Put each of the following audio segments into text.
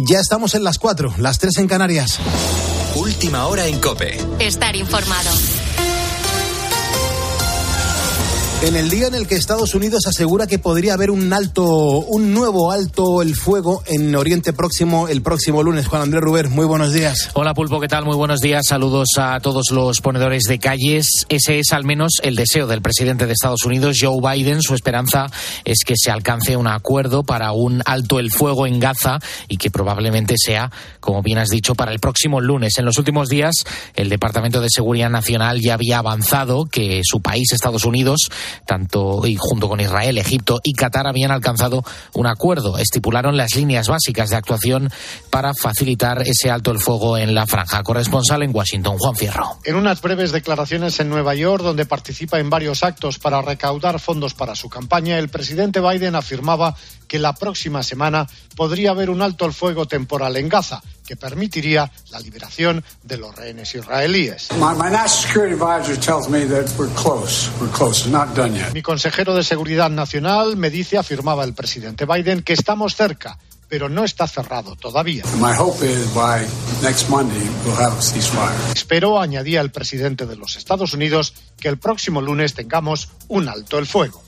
Ya estamos en las cuatro, las tres en Canarias. Última hora en Cope. Estar informado. En el día en el que Estados Unidos asegura que podría haber un alto, un nuevo alto el fuego en Oriente Próximo el próximo lunes. Juan Andrés Ruber, muy buenos días. Hola Pulpo, ¿qué tal? Muy buenos días. Saludos a todos los ponedores de calles. Ese es al menos el deseo del presidente de Estados Unidos, Joe Biden. Su esperanza es que se alcance un acuerdo para un alto el fuego en Gaza y que probablemente sea, como bien has dicho, para el próximo lunes. En los últimos días, el Departamento de Seguridad Nacional ya había avanzado que su país, Estados Unidos, tanto y junto con Israel, Egipto y Qatar habían alcanzado un acuerdo. Estipularon las líneas básicas de actuación para facilitar ese alto el fuego en la franja. Corresponsal en Washington, Juan Fierro. En unas breves declaraciones en Nueva York, donde participa en varios actos para recaudar fondos para su campaña, el presidente Biden afirmaba que la próxima semana podría haber un alto el fuego temporal en Gaza que permitiría la liberación de los rehenes israelíes. Mi consejero de Seguridad Nacional me dice, afirmaba el presidente Biden, que estamos cerca, pero no está cerrado todavía. Espero, añadía el presidente de los Estados Unidos, que el próximo lunes tengamos un alto el fuego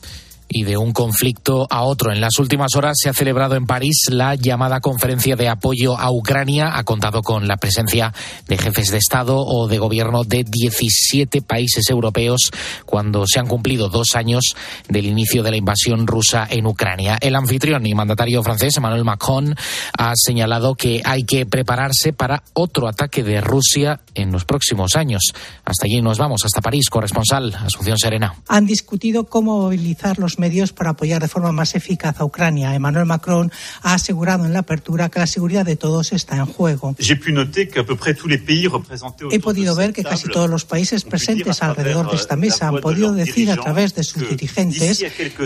y de un conflicto a otro. En las últimas horas se ha celebrado en París la llamada conferencia de apoyo a Ucrania. Ha contado con la presencia de jefes de Estado o de gobierno de 17 países europeos cuando se han cumplido dos años del inicio de la invasión rusa en Ucrania. El anfitrión y mandatario francés, Emmanuel Macron, ha señalado que hay que prepararse para otro ataque de Rusia en los próximos años. Hasta allí nos vamos, hasta París. Corresponsal, Asunción Serena. Han discutido cómo movilizar los medios para apoyar de forma más eficaz a Ucrania. Emmanuel Macron ha asegurado en la apertura que la seguridad de todos está en juego. He podido ver que casi todos los países presentes alrededor de esta mesa han podido decir a través de sus dirigentes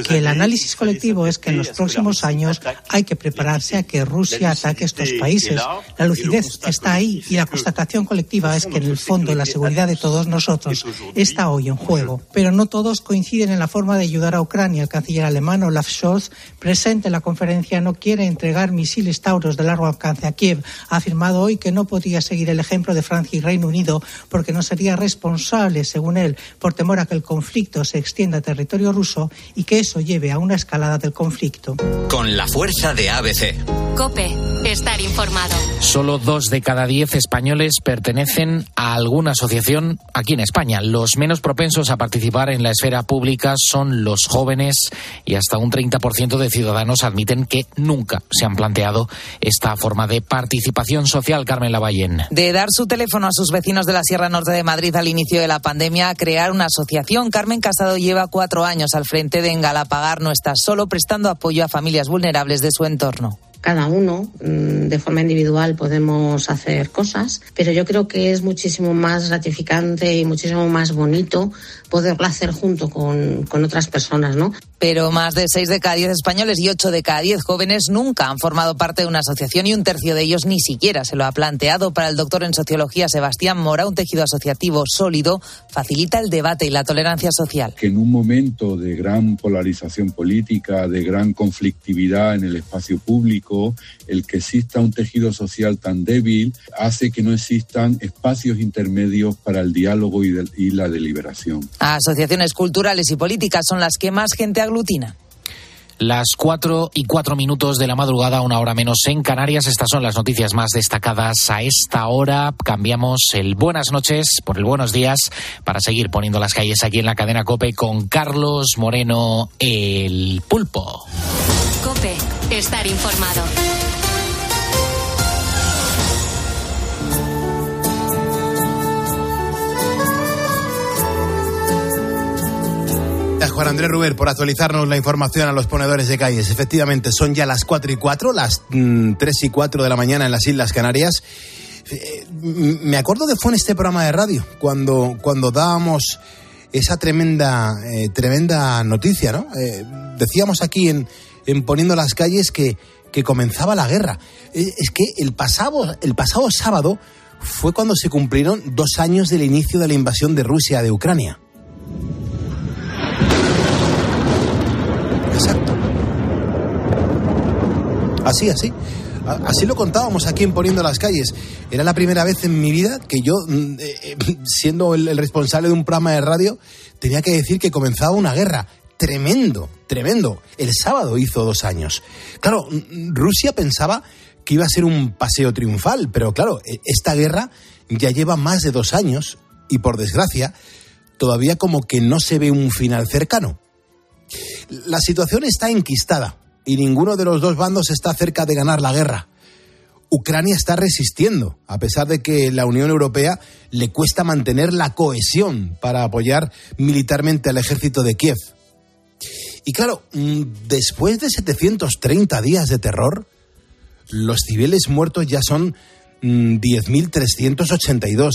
que el análisis colectivo es que en los próximos años hay que prepararse a que Rusia ataque estos países. La lucidez está ahí y la constatación colectiva es que en el fondo la seguridad de todos nosotros está hoy en juego. Pero no todos coinciden en la forma de ayudar a Ucrania el canciller alemán Olaf Scholz, presente en la conferencia, no quiere entregar misiles Tauros de largo alcance a Kiev. Ha afirmado hoy que no podía seguir el ejemplo de Francia y Reino Unido porque no sería responsable, según él, por temor a que el conflicto se extienda a territorio ruso y que eso lleve a una escalada del conflicto. Con la fuerza de ABC. Cope, estar informado. Solo dos de cada diez españoles pertenecen a alguna asociación aquí en España. Los menos propensos a participar en la esfera pública son los jóvenes y hasta un 30% de ciudadanos admiten que nunca se han planteado esta forma de participación social, Carmen Lavallén. De dar su teléfono a sus vecinos de la Sierra Norte de Madrid al inicio de la pandemia a crear una asociación. Carmen Casado lleva cuatro años al frente de Engalapagar No está solo prestando apoyo a familias vulnerables de su entorno cada uno mm, de forma individual podemos hacer cosas, pero yo creo que es muchísimo más gratificante y muchísimo más bonito poderla hacer junto con, con otras personas, ¿no? Pero más de seis de cada diez españoles y ocho de cada diez jóvenes nunca han formado parte de una asociación y un tercio de ellos ni siquiera se lo ha planteado. Para el doctor en sociología Sebastián Mora, un tejido asociativo sólido facilita el debate y la tolerancia social. Que en un momento de gran polarización política, de gran conflictividad en el espacio público, el que exista un tejido social tan débil hace que no existan espacios intermedios para el diálogo y, y la deliberación. Asociaciones culturales y políticas son las que más gente aglutina. Las cuatro y cuatro minutos de la madrugada, una hora menos en Canarias. Estas son las noticias más destacadas a esta hora. Cambiamos el buenas noches por el buenos días para seguir poniendo las calles aquí en la cadena Cope con Carlos Moreno, el pulpo. Cope, estar informado. Juan Andrés Ruber, por actualizarnos la información a los ponedores de calles. Efectivamente, son ya las 4 y 4, las 3 mm, y 4 de la mañana en las Islas Canarias. Eh, me acuerdo que fue en este programa de radio cuando, cuando dábamos esa tremenda, eh, tremenda noticia, ¿no? Eh, decíamos aquí en, en Poniendo las calles que, que comenzaba la guerra. es que el pasado, el pasado sábado fue cuando se cumplieron dos años del inicio de la invasión de Rusia de Ucrania. Exacto. Así, así. Así lo contábamos aquí en Poniendo las Calles. Era la primera vez en mi vida que yo, mm, eh, eh, siendo el, responsable de un programa de radio, tenía que decir que comenzaba una guerra. Tremendo, tremendo. El sábado hizo dos años. Claro, mm, Rusia pensaba que iba a ser un paseo triunfal, pero claro, e, esta guerra ya lleva más de dos años y por desgracia todavía como que no se ve un final cercano. La situación está enquistada y ninguno de los dos bandos está cerca de ganar la guerra. Ucrania está resistiendo, a pesar de que la Unión Europea le cuesta mantener la cohesión para apoyar militarmente al ejército de Kiev. Y claro, mm, después de 730 días de terror, los civiles muertos ya son 10.382 mm,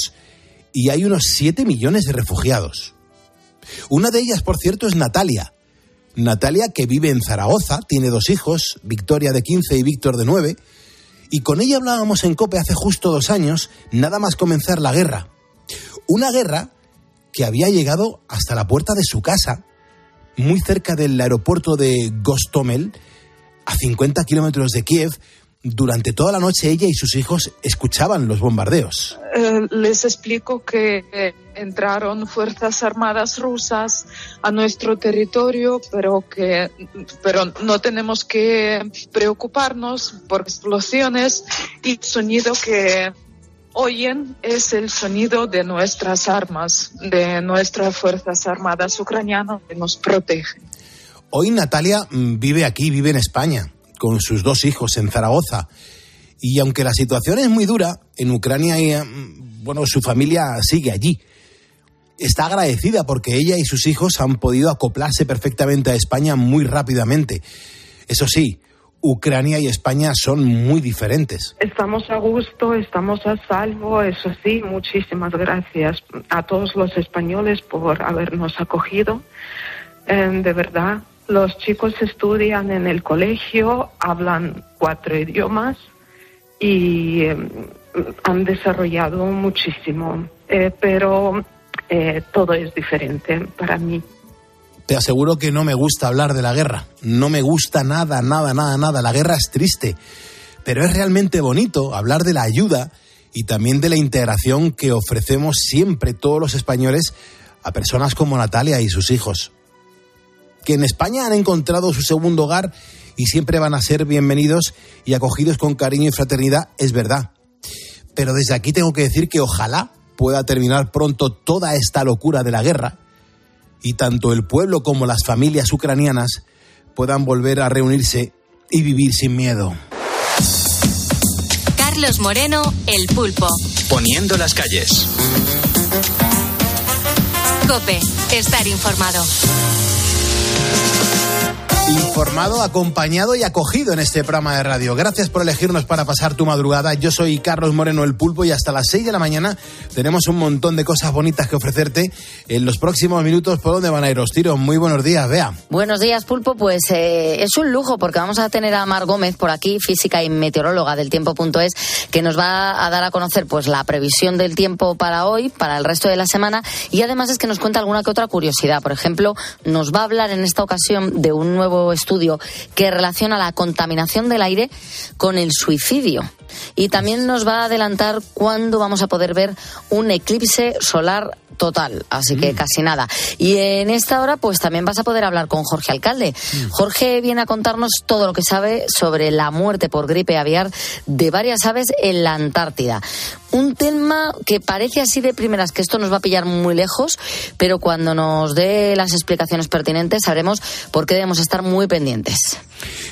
y hay unos 7 millones de refugiados. Una de ellas, por cierto, es Natalia. Natalia, que vive en Zaragoza, tiene dos hijos, Victoria de 15 y Víctor de 9, y con ella hablábamos en COPE hace justo dos años, nada más comenzar la guerra. Una guerra que había llegado hasta la puerta de su casa, muy cerca del aeropuerto de Gostomel, a 50 kilómetros de Kiev, durante toda la noche ella y sus hijos escuchaban los bombardeos. Eh, les explico que eh, entraron fuerzas armadas rusas a nuestro territorio, pero que pero no tenemos que preocuparnos por explosiones y el sonido que oyen es el sonido de nuestras armas, de nuestras fuerzas armadas ucranianas que nos protegen. Hoy Natalia mm, vive aquí, vive en España con sus dos hijos en Zaragoza. Y aunque la situación es muy dura, en Ucrania, eh, bueno, su familia sigue allí. Está agradecida porque ella y sus hijos han podido acoplarse perfectamente a España muy rápidamente. Eso sí, Ucrania y España son muy diferentes. Estamos a gusto, estamos a salvo, eso sí, muchísimas gracias a todos los españoles por habernos acogido. Eh, de verdad, los chicos estudian en el colegio, hablan cuatro idiomas y em, han desarrollado muchísimo, eh, pero eh, todo es diferente para mí. Te aseguro que no me gusta hablar de la guerra. No me gusta nada, nada, nada, nada. La guerra es triste. Pero es realmente bonito hablar de la ayuda y también de la integración que ofrecemos siempre todos los españoles a personas como Natalia y sus hijos que en España han encontrado su segundo hogar y siempre van a ser bienvenidos y acogidos con cariño y fraternidad, es verdad. Pero desde aquí tengo que decir que ojalá pueda terminar pronto toda esta locura de la guerra y tanto el pueblo como las familias ucranianas puedan volver a reunirse y vivir sin miedo. Carlos Moreno, El Pulpo. Poniendo las calles. Cope, estar informado. Informado, acompañado y acogido en este programa de radio. Gracias por elegirnos para pasar tu madrugada. Yo soy Carlos Moreno el Pulpo y hasta las 6 de la mañana tenemos un montón de cosas bonitas que ofrecerte en los próximos minutos. ¿Por dónde van a ir los tiros? Muy buenos días, Vea. Buenos días, Pulpo. Pues eh, es un lujo porque vamos a tener a Mar Gómez por aquí, física y meteoróloga del tiempo.es, que nos va a dar a conocer pues la previsión del tiempo para hoy, para el resto de la semana y además es que nos cuenta alguna que otra curiosidad. Por ejemplo, nos va a hablar en esta ocasión de un nuevo estudio que relaciona la contaminación del aire con el suicidio. Y también nos va a adelantar cuándo vamos a poder ver un eclipse solar total, así que mm. casi nada. Y en esta hora, pues también vas a poder hablar con Jorge Alcalde. Mm. Jorge viene a contarnos todo lo que sabe sobre la muerte por gripe aviar de varias aves en la Antártida. Un tema que parece así de primeras que esto nos va a pillar muy lejos, pero cuando nos dé las explicaciones pertinentes sabremos por qué debemos estar muy pendientes.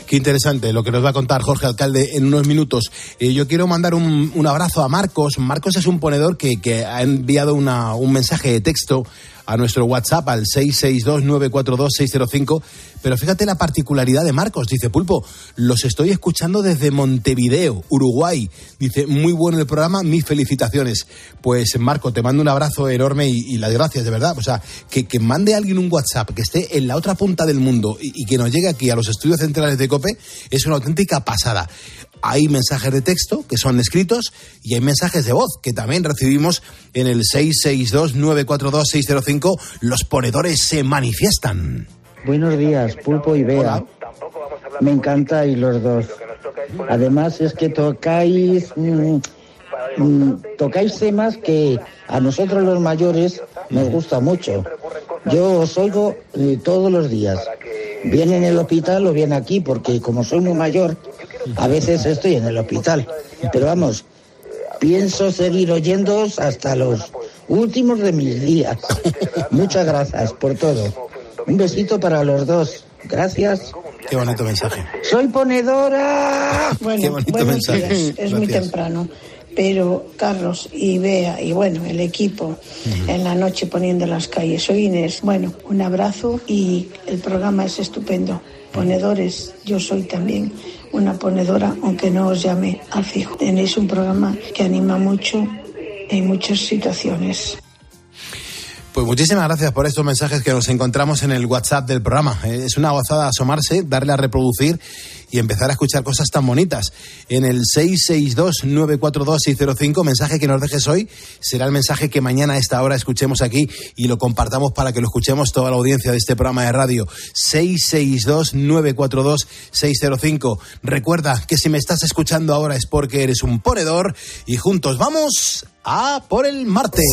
Qué interesante lo que nos va a contar Jorge Alcalde en unos minutos. Eh, yo quiero mandar un, abrazo a Marcos. Marcos es un ponedor que, que ha enviado una, un mensaje de texto a nuestro WhatsApp al 662-942-605. Pero fíjate la particularidad de Marcos. Dice, Pulpo, los estoy escuchando desde Montevideo, Uruguay. Dice, muy bueno el programa, mis felicitaciones. Pues Marco, te mando un abrazo enorme y, las gracias, de verdad. O sea, que, que, mande alguien un WhatsApp que esté en la otra punta del mundo y, y que nos llegue aquí a los estudios centrales de COPE es una auténtica pasada hay mensajes de texto que son escritos y hay mensajes de voz que también recibimos en el 662-942-605. Los ponedores se manifiestan. Buenos días, Pulpo y Bea. Me encanta y los dos. Además es que tocáis mm, mm, tocáis temas que a nosotros los mayores nos gusta mucho. Yo os oigo eh, todos los días, bien en el hospital o bien aquí, porque como soy muy mayor, a veces estoy en el hospital. Pero vamos, pienso seguir oyéndoos hasta los últimos de mis días. Muchas gracias por todo. Un besito para los dos. Gracias. Qué bonito mensaje. Soy ponedora. Bueno, Qué bonito buenos mensaje. días. Es muy temprano. Pero Carlos y Bea y bueno, el equipo en la noche poniendo las calles. Soy Inés. Bueno, un abrazo y el programa es estupendo. Ponedores, yo soy también una ponedora, aunque no os llame al fijo. Tenéis un programa que anima mucho en muchas situaciones. Pues muchísimas gracias por estos mensajes que nos encontramos en el WhatsApp del programa. Eh, Es una gozada asomarse, darle a reproducir y empezar a escuchar cosas tan bonitas. En el 662-942-605, mensaje que nos dejes hoy, será el mensaje que mañana a esta hora escuchemos aquí y lo compartamos para que lo escuchemos toda la audiencia de este programa de radio. 662-942-605. Recuerda que si me estás escuchando ahora es porque eres un ponedor y juntos vamos a por el martes.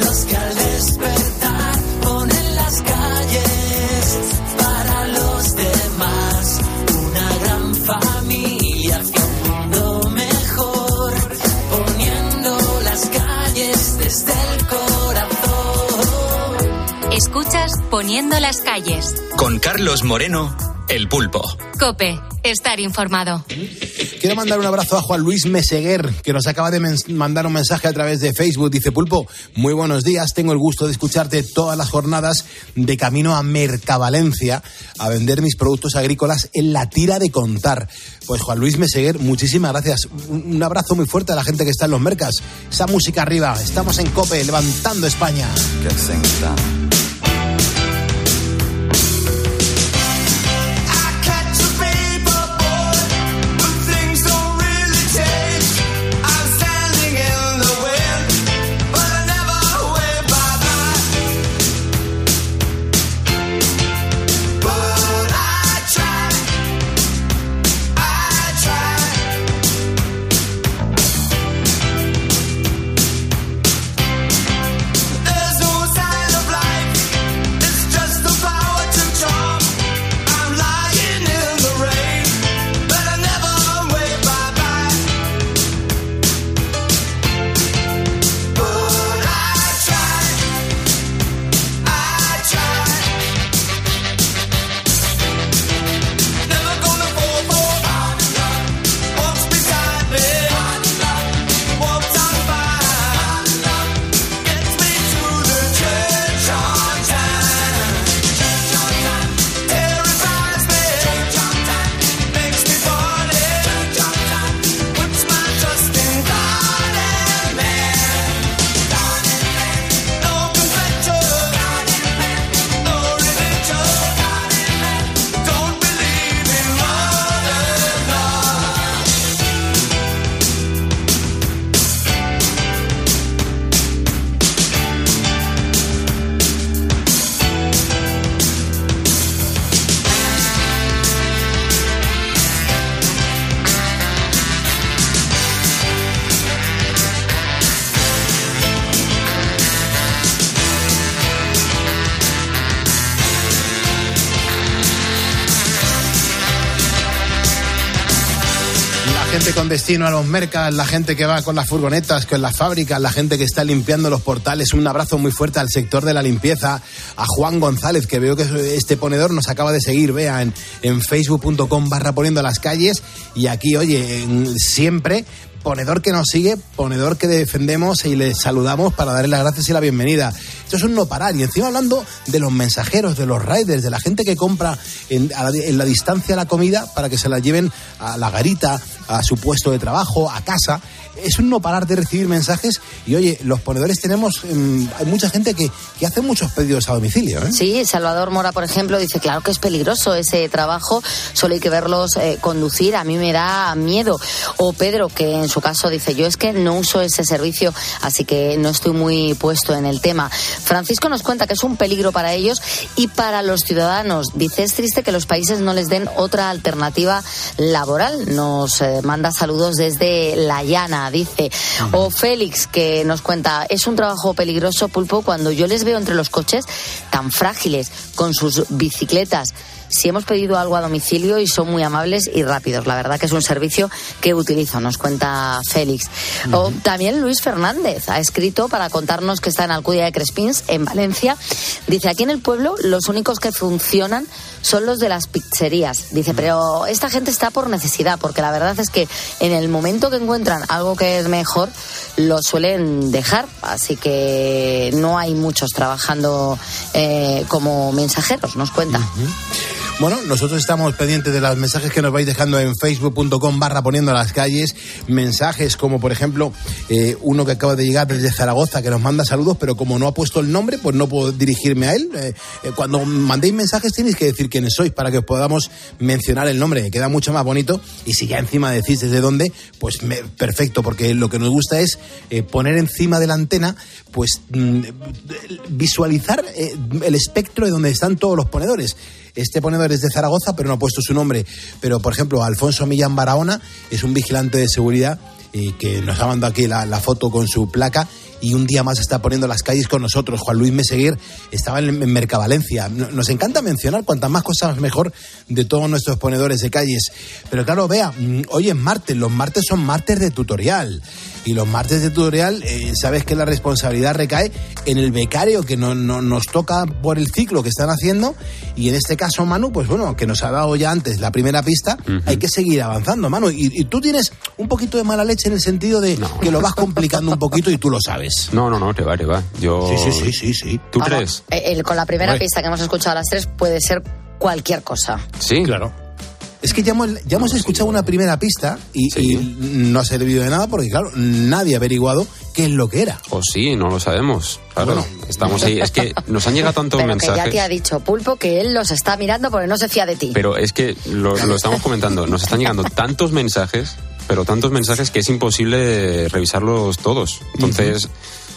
Los que al despertar ponen las calles para los demás. Una gran familia hacia un mundo mejor. Poniendo las calles desde el corazón. Escuchas Poniendo las calles. Con Carlos Moreno, El Pulpo. Cope, estar informado. Quiero mandar un abrazo a Juan Luis Meseguer, que nos acaba de mandar un mensaje a través de Facebook. Dice, Pulpo, muy buenos días. Tengo el gusto de escucharte todas las jornadas de camino a Mercavalencia a vender mis productos agrícolas en la tira de contar. Pues Juan Luis Meseguer, muchísimas gracias. Un abrazo muy fuerte a la gente que está en los mercas. Esa música arriba. Estamos en Cope, levantando España. catch a los mercados, la gente que va con las furgonetas, con las fábricas, la gente que está limpiando los portales. Un abrazo muy fuerte al sector de la limpieza, a Juan González, que veo que este ponedor nos acaba de seguir, vea, en, facebook.com barra poniendo las calles. Y aquí, oye, siempre ponedor que nos sigue, ponedor que defendemos y le saludamos para darle las gracias y la bienvenida. Esto es un no parar. Y encima hablando de los mensajeros, de los riders, de la gente que compra en, a la, en la distancia la comida para que se la lleven a la garita, a su puesto de trabajo, a casa. Es un no parar de recibir mensajes. Y oye, los ponedores tenemos, mm, hay mucha gente que, que hace muchos pedidos a domicilio. ¿eh? Sí, Salvador Mora, por ejemplo, dice, claro que es peligroso ese trabajo, solo hay que verlos eh, conducir, a mí me da miedo. O Pedro, que en su caso dice, yo es que no uso ese servicio, así que no estoy muy puesto en el tema. Francisco nos cuenta que es un peligro para ellos y para los ciudadanos. Dice, es triste que los países no les den otra alternativa laboral. Nos eh, manda saludos desde La Llana, dice. O Félix, que nos cuenta, es un trabajo peligroso, Pulpo, cuando yo les veo entre los coches tan frágiles, con sus bicicletas. Si hemos pedido algo a domicilio y son muy amables y rápidos. La verdad que es un servicio que utilizo, nos cuenta Félix. O también Luis Fernández ha escrito para contarnos que está en Alcudia de Crespins, en Valencia. Dice, aquí en el pueblo los únicos que funcionan son los de las pizzerías. Dice, pero esta gente está por necesidad, porque la verdad es que en el momento que encuentran algo que es mejor, lo suelen dejar. Así que no hay muchos trabajando eh, como mensajeros, nos cuenta. Bueno, nosotros estamos pendientes de los mensajes que nos vais dejando en facebook.com barra poniendo las calles. Mensajes como, por ejemplo, eh, uno que acaba de llegar desde Zaragoza que nos manda saludos, pero como no ha puesto el nombre, pues no puedo dirigirme a él. Eh, eh, cuando mandéis mensajes tenéis que decir quiénes sois para que os podamos mencionar el nombre. Queda mucho más bonito. Y si ya encima decís desde dónde, pues me- perfecto, porque lo que nos gusta es eh, poner encima de la antena, pues mm, visualizar el espectro de donde están todos los ponedores. Este ponedor es de Zaragoza, pero no ha puesto su nombre. Pero, por ejemplo, Alfonso Millán Barahona es un vigilante de seguridad eh, que nos ha mandado aquí la, la foto con su placa y un día más está poniendo las calles con nosotros. Juan Luis Meseguer estaba en, en Mercavalencia. No- Nos encanta mencionar cuantas más cosas mejor de todos nuestros ponedores de calles. Pero claro, vea, mm, hoy es martes, los martes son martes de tutorial. Y los martes de tutorial, eh, sabes que la responsabilidad recae en el becario que no, no- nos toca por el ciclo que están haciendo. Y en este caso, Manu, pues bueno, que nos ha dado ya antes la primera pista, hay que seguir avanzando, Manu. Y, y tú tienes un poquito de mala leche en el sentido de que lo vas complicando un poquito y tú lo sabes. No, no, no, te va, te va. Yo... Sí, sí, sí, sí, sí. ¿Tú Vamos, crees? eh, el- con la primera pista que hemos escuchado a las tres puede ser cualquier cosa. Sí. Claro. Es que ya hemos, ya hemos escuchado una primera pista y, y no ha servido de nada porque, claro, nadie ha averiguado qué es lo que era. O sí, no lo sabemos. Claro, estamos ahí. Es que nos han llegado tantos Pero que ya mensajes. te ha dicho Pulpo que él los está mirando porque no se fía de ti. Pero es que lo, lo estamos comentando, nos están llegando tantos mensajes, pero tantos mensajes que es imposible revisarlos todos. Entonces,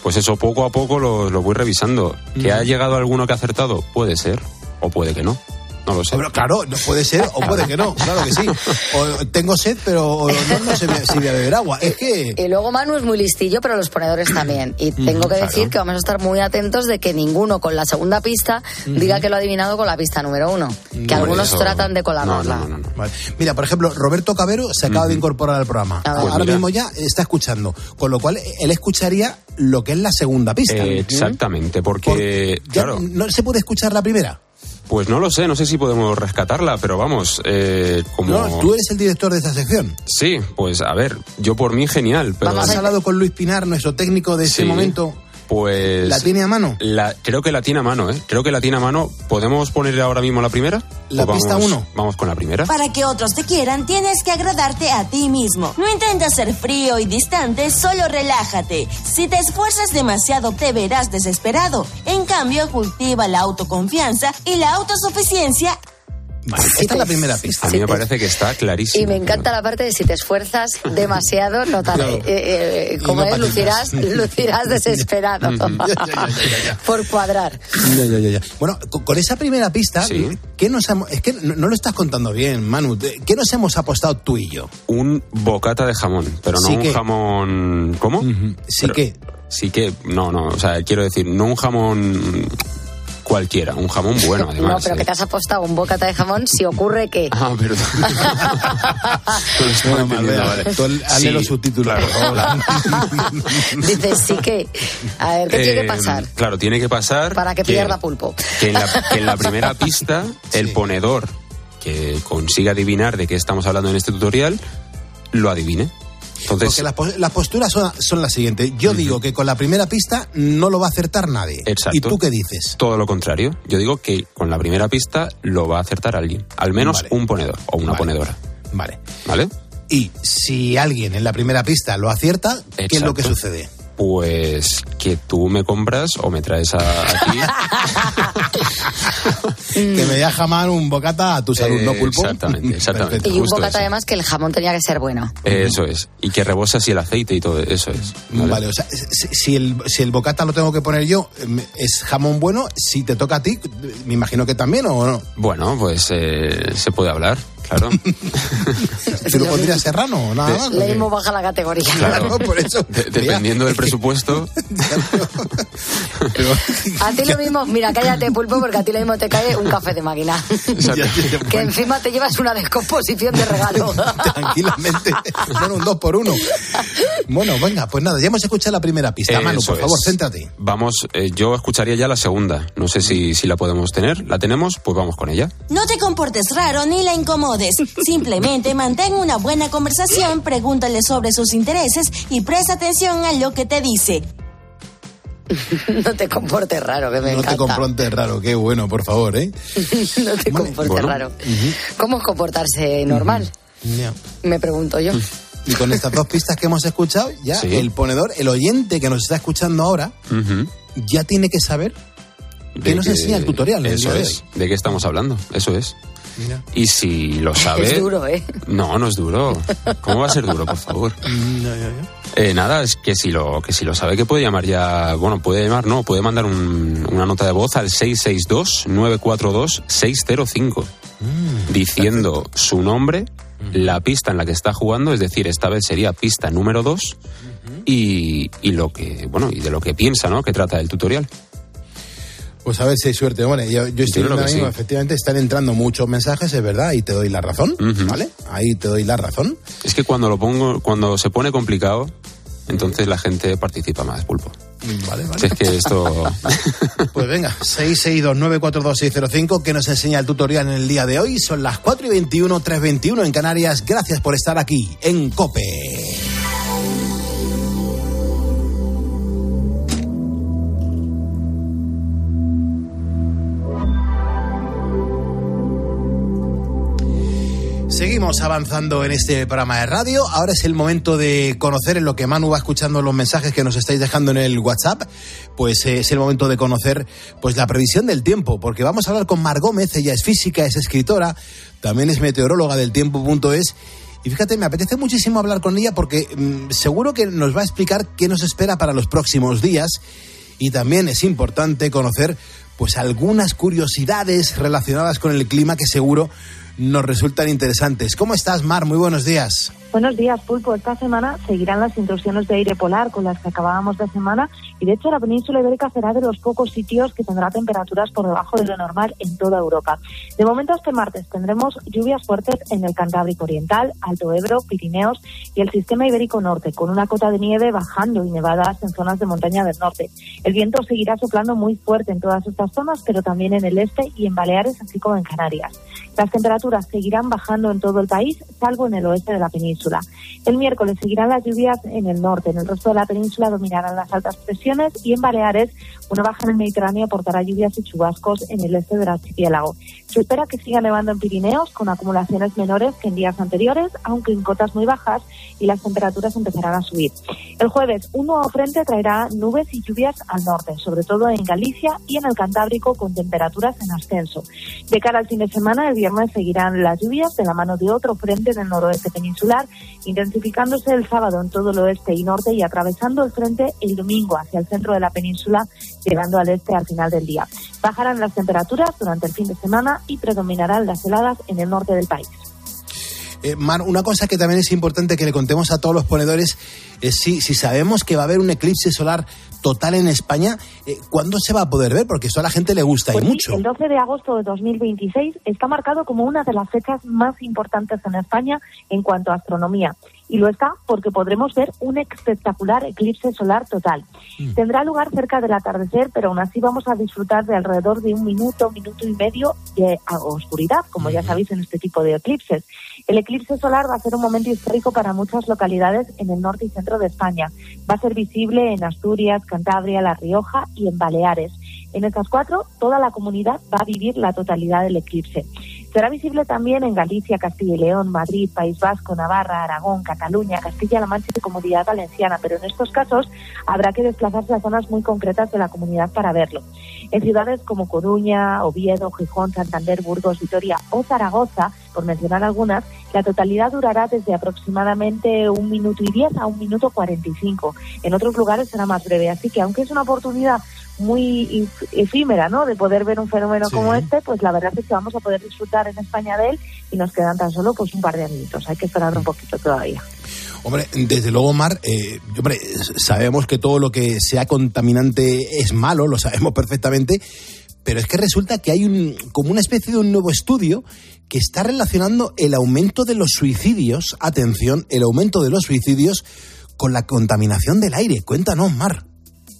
pues eso, poco a poco lo, lo voy revisando. ¿Que ha llegado alguno que ha acertado? Puede ser, o puede que no. No lo sé. Pero claro, no puede ser o puede que no, claro que sí. O tengo sed, pero o no, no sé si voy a beber agua. Es que Y luego Manu es muy listillo, pero los ponedores también. Y tengo que claro. decir que vamos a estar muy atentos de que ninguno con la segunda pista diga que lo ha adivinado con la pista número uno. Que Bueno, algunos eso- tratan de colarla. Vale. Mira, por ejemplo, Roberto Cabero se acaba de incorporar al programa. A ver. Pues Ahora mira. mismo ya está escuchando. Con lo cual, él escucharía lo que es la segunda pista. Eh, exactamente, porque, Ya claro, ¿No se puede escuchar la primera? Pues no lo sé, no sé si podemos rescatarla, pero vamos, eh, como... No, tú eres el director de esta sección. Sí, pues a ver, yo por mí genial, pero... ¿Has hablado con Luis Pinar, nuestro técnico de Sí. momento? Pues... ¿La tiene a mano? La- creo que la tiene a mano, ¿eh? Creo que la tiene a mano. ¿Podemos poner ahora mismo la primera? La ¿O vamos- pista uno. Vamos con la primera. Para que otros te quieran, tienes que agradarte a ti mismo. No intentes ser frío y distante, solo relájate. Si te esfuerzas demasiado, te verás desesperado. En cambio, cultiva la autoconfianza y la autosuficiencia. Vale, esta es la primera pista. A mí me parece que está clarísimo. Y me encanta la parte de si te esfuerzas demasiado, notaré. Claro. Eh, eh, como no es, lucirás, lucirás desesperado. Ya, ya, ya, ya, ya. Por cuadrar. Ya, ya, ya, ya. Bueno, con, con esa primera pista, ¿qué nos hemos- es que no, no lo estás contando bien, Manu. ¿Qué nos hemos apostado tú y yo? Un bocata de jamón, pero no Sí un que. jamón... ¿Cómo? Sí Pero- que. Sí que... No, no, o sea, quiero decir, no un jamón cualquiera, un jamón bueno, No, además. pero ¿eh? que te has apostado un bocata de jamón si ocurre que. Ah, perdón. No entendiendo, Malvea, vale. hazle Sí, los subtítulos, claro. Dices sí que. A ver, ¿qué tiene que Eh, pasar? Claro, tiene que pasar... Para que pierda pulpo. que en la, que en la primera pista el ponedor que consiga adivinar de qué estamos hablando en este tutorial lo adivine. Entonces, Porque las, pos- las posturas son, son las siguientes. Yo digo que con la primera pista no lo va a acertar nadie. Exacto. ¿Y tú qué dices? todo lo contrario. Yo digo que con la primera pista lo va a acertar alguien. Al menos Vale. un ponedor o una Vale. ponedora. Vale. ¿Vale? Y si alguien en la primera pista lo acierta, ¿qué es lo que sucede? Pues que tú me compras o me traes a, aquí. que me deja jamás un bocata a tu salud, ¿no, Pulpo? Exactamente, exactamente. Y un bocata eso. además que el jamón tenía que ser bueno. Eso es. Y que rebosa así el aceite y todo, eso es. Vale, o sea, si, si el, si el bocata lo tengo que poner yo, ¿es jamón bueno? Si te toca a ti, me imagino que también o no. Bueno, pues eh, se puede hablar, claro. ¿Tú lo pondrías serrano o nada más? Baja la categoría. Claro, por eso. De- dependiendo del presupuesto. A ti lo mismo, mira, cállate pulpo porque a ti lo mismo te cae un café de máquina. que encima te llevas una descomposición de regalo. Tranquilamente. Bueno, un dos por uno. Bueno, venga, pues nada, ya hemos escuchado la primera pista. Manu, Eso por favor, es. céntrate. Vamos, eh, yo escucharía ya la segunda. No sé si, si la podemos tener. ¿La tenemos? Pues vamos con ella. No te comportes raro ni la incomodes. Simplemente mantén una buena conversación, pregúntale sobre sus intereses y presta atención a lo que te dice. no te comportes raro, que me no te encanta. comportes raro, qué bueno, por favor, ¿eh? no te comportes bueno. raro. ¿Cómo es comportarse normal? Ya. Me pregunto yo. Y con estas dos pistas que hemos escuchado, ya Sí. el ponedor, el oyente que nos está escuchando ahora, ya tiene que saber qué nos que- enseña el tutorial. el Eso de es. ¿De qué estamos hablando? Eso es. Mira. Y si lo sabe... Es duro, ¿eh? No, no es duro. ¿Cómo va a ser duro, por favor? Ya, ya, ya. Eh, nada, es que si lo que si lo sabe que puede llamar ya, bueno, puede llamar, no, puede mandar un- una nota de voz al 662-942-605 diciendo su nombre, la pista en la que está jugando, es decir, esta vez sería pista número 2 y, y lo que, bueno, y de lo que piensa, ¿no? Que trata el tutorial. Pues a ver si hay suerte. Bueno, yo, yo estoy viendo sí. efectivamente, están entrando muchos mensajes, es verdad, y te doy la razón, ¿vale? Ahí te doy la razón. Es que cuando lo pongo, cuando se pone complicado, entonces la gente participa más, pulpo. Vale, vale. Si es que esto Pues venga, 662942605 que nos enseña el tutorial en el día de hoy. Son las 4 y 21, 3.21 en Canarias. Gracias por estar aquí en COPE. Seguimos avanzando en este programa de radio. Ahora es el momento de conocer en lo que Manu va escuchando los mensajes que nos estáis dejando en el WhatsApp. Pues eh, es el momento de conocer pues la previsión del tiempo, porque vamos a hablar con Mar Gómez. Ella es física, es escritora, también es meteoróloga del tiempo.es. Y fíjate, me apetece muchísimo hablar con ella porque mm, seguro que nos va a explicar qué nos espera para los próximos días. Y también es importante conocer pues algunas curiosidades relacionadas con el clima que seguro nos resultan interesantes. ¿Cómo estás, Mar? Muy buenos días. Buenos días, Pulpo. Esta semana seguirán las intrusiones de aire polar con las que acabábamos de semana y de hecho la península ibérica será de los pocos sitios que tendrá temperaturas por debajo de lo normal en toda Europa. De momento este martes tendremos lluvias fuertes en el Cantábrico Oriental, Alto Ebro, Pirineos y el sistema ibérico norte, con una cota de nieve bajando y nevadas en zonas de montaña del norte. El viento seguirá soplando muy fuerte en todas estas zonas, pero también en el este y en Baleares, así como en Canarias. Las temperaturas seguirán bajando en todo el país, salvo en el oeste de la península. El miércoles seguirán las lluvias en el norte. En el resto de la península dominarán las altas presiones y en Baleares una baja en el Mediterráneo aportará lluvias y chubascos en el este del archipiélago. Se espera que siga nevando en Pirineos con acumulaciones menores que en días anteriores, aunque en cotas muy bajas y las temperaturas empezarán a subir. El jueves un nuevo frente traerá nubes y lluvias al norte, sobre todo en Galicia y en el Cantábrico con temperaturas en ascenso. De cara al fin de semana, el viernes seguirán las lluvias de la mano de otro frente en el noroeste peninsular, intensificándose el sábado en todo el oeste y norte y atravesando el frente el domingo hacia el centro de la península, llegando al este al final del día. Bajarán las temperaturas durante el fin de semana y predominarán las heladas en el norte del país. Eh, Mar, una cosa que también es importante que le contemos a todos los ponedores es si, si sabemos que va a haber un eclipse solar total en España, eh, ¿cuándo se va a poder ver? Porque eso a la gente le gusta Pues y sí, mucho. El 12 de agosto de 2026 está marcado como una de las fechas más importantes en España en cuanto a astronomía. Y lo está porque podremos ver un espectacular eclipse solar total. Tendrá lugar cerca del atardecer, pero aún así vamos a disfrutar de alrededor de un minuto, minuto y medio de oscuridad, como ya sabéis en este tipo de eclipses. El eclipse solar va a ser un momento histórico para muchas localidades en el norte y centro de España. Va a ser visible en Asturias, Cantabria, La Rioja y en Baleares. En estas cuatro, toda la comunidad va a vivir la totalidad del eclipse. Será visible también en Galicia, Castilla y León, Madrid, País Vasco, Navarra, Aragón, Cataluña, Castilla-La Mancha y Comunidad Valenciana, pero en estos casos habrá que desplazarse a zonas muy concretas de la comunidad para verlo. En ciudades como Coruña, Oviedo, Gijón, Santander, Burgos, Vitoria o Zaragoza, por mencionar algunas, la totalidad durará desde aproximadamente un minuto y diez a un minuto cuarenta y cinco. En otros lugares será más breve, así que aunque es una oportunidad muy efímera, ¿no? De poder ver un fenómeno Sí. como este, pues la verdad es que vamos a poder disfrutar en España de él y nos quedan tan solo pues un par de añitos. Hay que esperar un poquito todavía. Hombre, desde luego, Mar, eh, hombre, sabemos que todo lo que sea contaminante es malo, lo sabemos perfectamente, pero es que resulta que hay un, como una especie de un nuevo estudio que está relacionando el aumento de los suicidios, atención, el aumento de los suicidios con la contaminación del aire. Cuéntanos, Mar.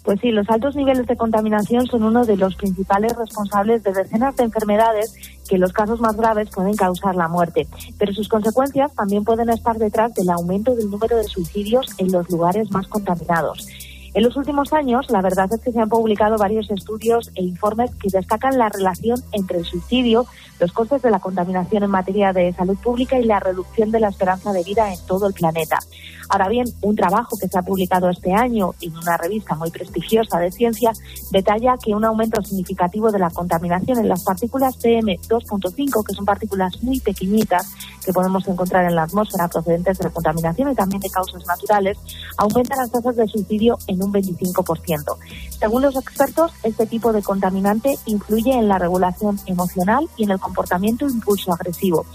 Pues sí, los altos niveles de contaminación son uno de los principales responsables de decenas de enfermedades que en los casos más graves pueden causar la muerte. Pero sus consecuencias también pueden estar detrás del aumento del número de suicidios en los lugares más contaminados. En los últimos años, la verdad es que se han publicado varios estudios e informes que destacan la relación entre el suicidio, los costes de la contaminación en materia de salud pública y la reducción de la esperanza de vida en todo el planeta. Ahora bien, un trabajo que se ha publicado este año en una revista muy prestigiosa de ciencia detalla que un aumento significativo de la contaminación en las partículas PM2.5, que son partículas muy pequeñitas que podemos encontrar en la atmósfera procedentes de la contaminación y también de causas naturales, aumenta las tasas de suicidio en un 25%. Según los expertos, este tipo de contaminante influye en la regulación emocional y en el comportamiento impulso agresivo.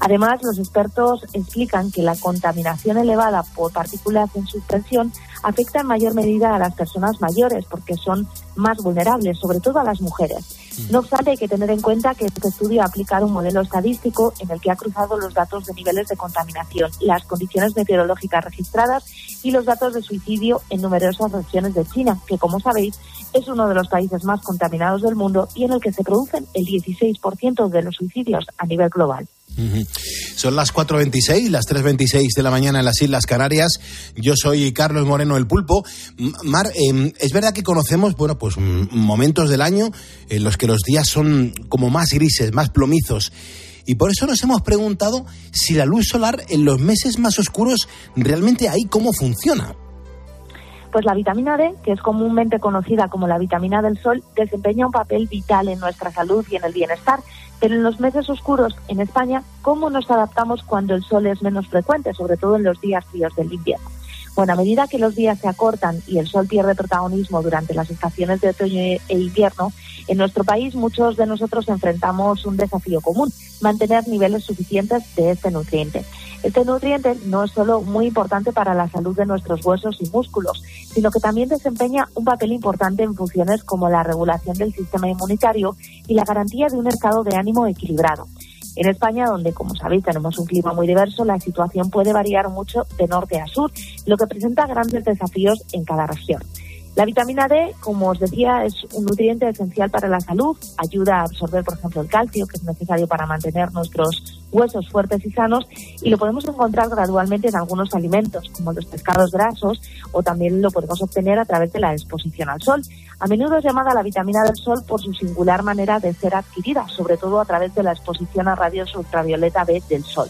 Además, los expertos explican que la contaminación elevada por partículas en suspensión afecta en mayor medida a las personas mayores porque son más vulnerables, sobre todo a las mujeres. No obstante, hay que tener en cuenta que este estudio ha aplicado un modelo estadístico en el que ha cruzado los datos de niveles de contaminación, las condiciones meteorológicas registradas y los datos de suicidio en numerosas regiones de China, que como sabéis es uno de los países más contaminados del mundo y en el que se producen el 16% de los suicidios a nivel global. Son las 4.26, las 3.26 de la mañana en las Islas Canarias. Yo soy Carlos Moreno el Pulpo. Mar, eh, es verdad que conocemos, bueno, pues momentos del año en los que los días son como más grises, más plomizos. Y por eso nos hemos preguntado si la luz solar en los meses más oscuros realmente ahí cómo funciona. Pues la vitamina D, que es comúnmente conocida como la vitamina del sol, desempeña un papel vital en nuestra salud y en el bienestar. Pero en los meses oscuros en España, ¿cómo nos adaptamos cuando el sol es menos frecuente, sobre todo en los días fríos del invierno? Bueno, a medida que los días se acortan y el sol pierde protagonismo durante las estaciones de otoño e invierno, en nuestro país muchos de nosotros enfrentamos un desafío común, mantener niveles suficientes de este nutriente. Este nutriente no es solo muy importante para la salud de nuestros huesos y músculos, sino que también desempeña un papel importante en funciones como la regulación del sistema inmunitario y la garantía de un estado de ánimo equilibrado. En España, donde, como sabéis, tenemos un clima muy diverso, la situación puede variar mucho de norte a sur, lo que presenta grandes desafíos en cada región. La vitamina D, como os decía, es un nutriente esencial para la salud, ayuda a absorber, por ejemplo, el calcio, que es necesario para mantener nuestros huesos fuertes y sanos, y lo podemos encontrar gradualmente en algunos alimentos, como los pescados grasos, o también lo podemos obtener a través de la exposición al sol. A menudo es llamada la vitamina del sol por su singular manera de ser adquirida, sobre todo a través de la exposición a radios ultravioleta B del sol.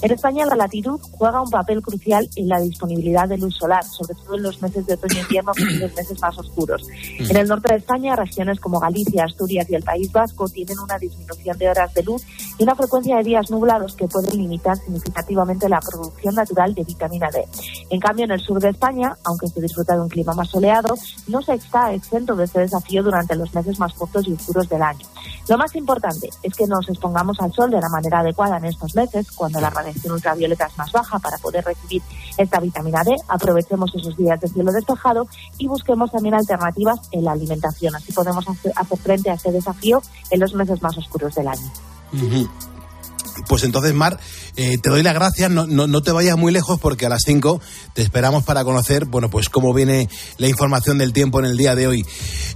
En España la latitud juega un papel crucial en la disponibilidad de luz solar, sobre todo en los meses de otoño e invierno, que son los meses más oscuros. En el norte de España, regiones como Galicia, Asturias y el País Vasco tienen una disminución de horas de luz y una frecuencia de días nublados que pueden limitar significativamente la producción natural de vitamina D. En cambio, en el sur de España, aunque se disfruta de un clima más soleado, no se está exento de este desafío durante los meses más cortos y oscuros del año. Lo más importante es que nos expongamos al sol de la manera adecuada en estos meses, cuando la radiación ultravioleta es más baja para poder recibir esta vitamina D. Aprovechemos esos días de cielo despejado y busquemos también alternativas en la alimentación. Así podemos hacer frente a este desafío en los meses más oscuros del año. Ujú. Pues entonces, Mar, eh, te doy las gracias. No, no, no te vayas muy lejos porque a las 5 te esperamos para conocer, bueno, pues cómo viene la información del tiempo en el día de hoy.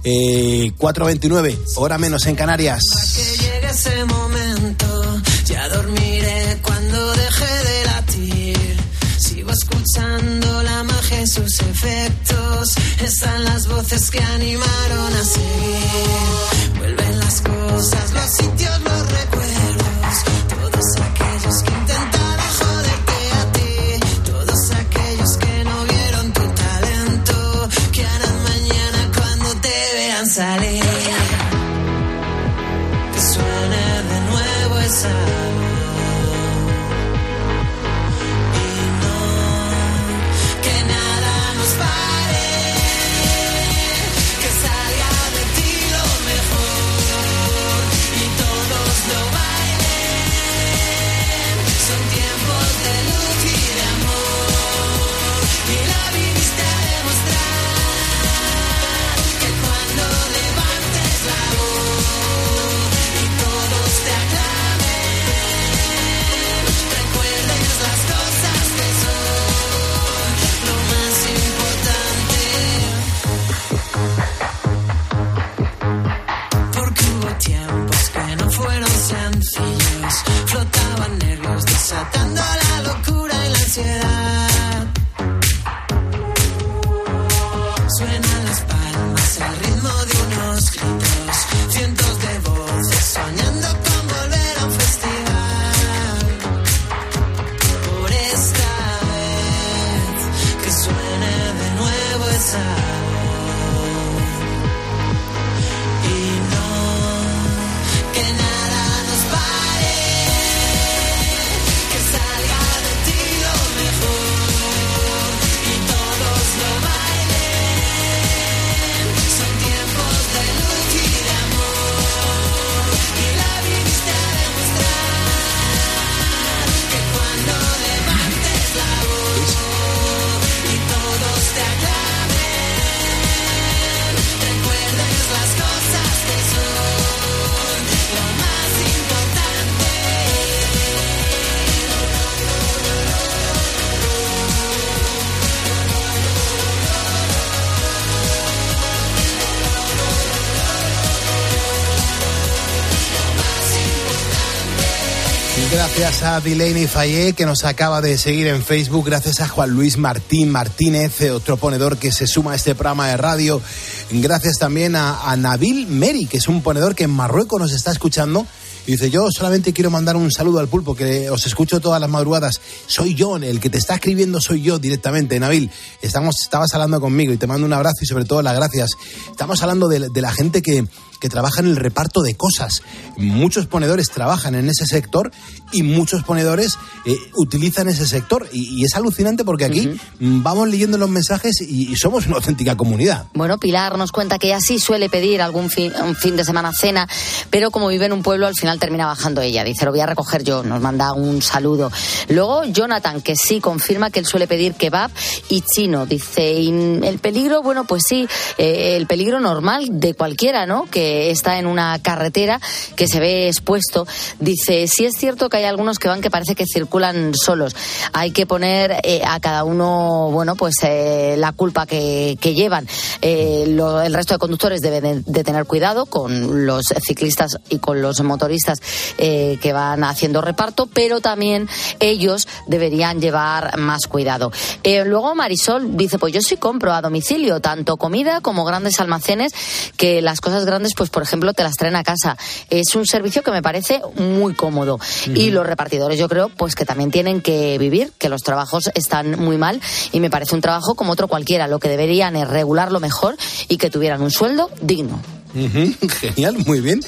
Eh, 4.29, hora menos en Canarias. Que llegue ese momento, ya dormiré cuando deje de latir. Sigo escuchando la magia y sus efectos. Están las voces que animaron a seguir. Vuelven las cosas, los sitios, los recuerdos. sale Gracias a Delaney Fayé, que nos acaba de seguir en Facebook. Gracias a Juan Luis Martín Martínez, otro ponedor que se suma a este programa de radio. Gracias también a, a Nabil Meri, que es un ponedor que en Marruecos nos está escuchando. Y dice, yo solamente quiero mandar un saludo al pulpo, que os escucho todas las madrugadas. Soy yo, el que te está escribiendo soy yo directamente, Nabil. Estamos, estabas hablando conmigo y te mando un abrazo y sobre todo las gracias. Estamos hablando de, de la gente que, que trabaja en el reparto de cosas. Muchos ponedores trabajan en ese sector y muchos ponedores eh, utilizan ese sector. Y, y es alucinante porque aquí mm, vamos leyendo los mensajes y, y somos una auténtica comunidad. Bueno, Pilar nos cuenta que ella sí suele pedir algún fin, un fin de semana cena, pero como vive en un pueblo, al final termina bajando ella. Dice, lo voy a recoger yo, nos manda un saludo. Luego, Jonathan, que sí confirma que él suele pedir kebab y chino. Dice, el peligro, bueno, pues sí, eh, el peligro normal de cualquiera, ¿no? Que está en una carretera que se ve expuesto. Dice, sí es cierto que hay algunos que van que parece que circulan solos. Hay que poner eh, a cada uno, bueno, pues eh, la culpa que, llevan. El resto de conductores deben de, de tener cuidado con los ciclistas y con los motoristas eh, que van haciendo reparto, pero también ellos deberían llevar más cuidado. Eh, luego Marisol dice, pues yo sí compro a domicilio tanto comida como grandes almacenes, que las cosas grandes, pues por ejemplo, te las traen a casa. Es un servicio que me parece muy cómodo. Y los repartidores yo creo pues que también tienen que vivir, que los trabajos están muy mal y me parece un trabajo como otro cualquiera. Lo que deberían es regularlo mejor y que tuvieran un sueldo digno. Genial, muy bien.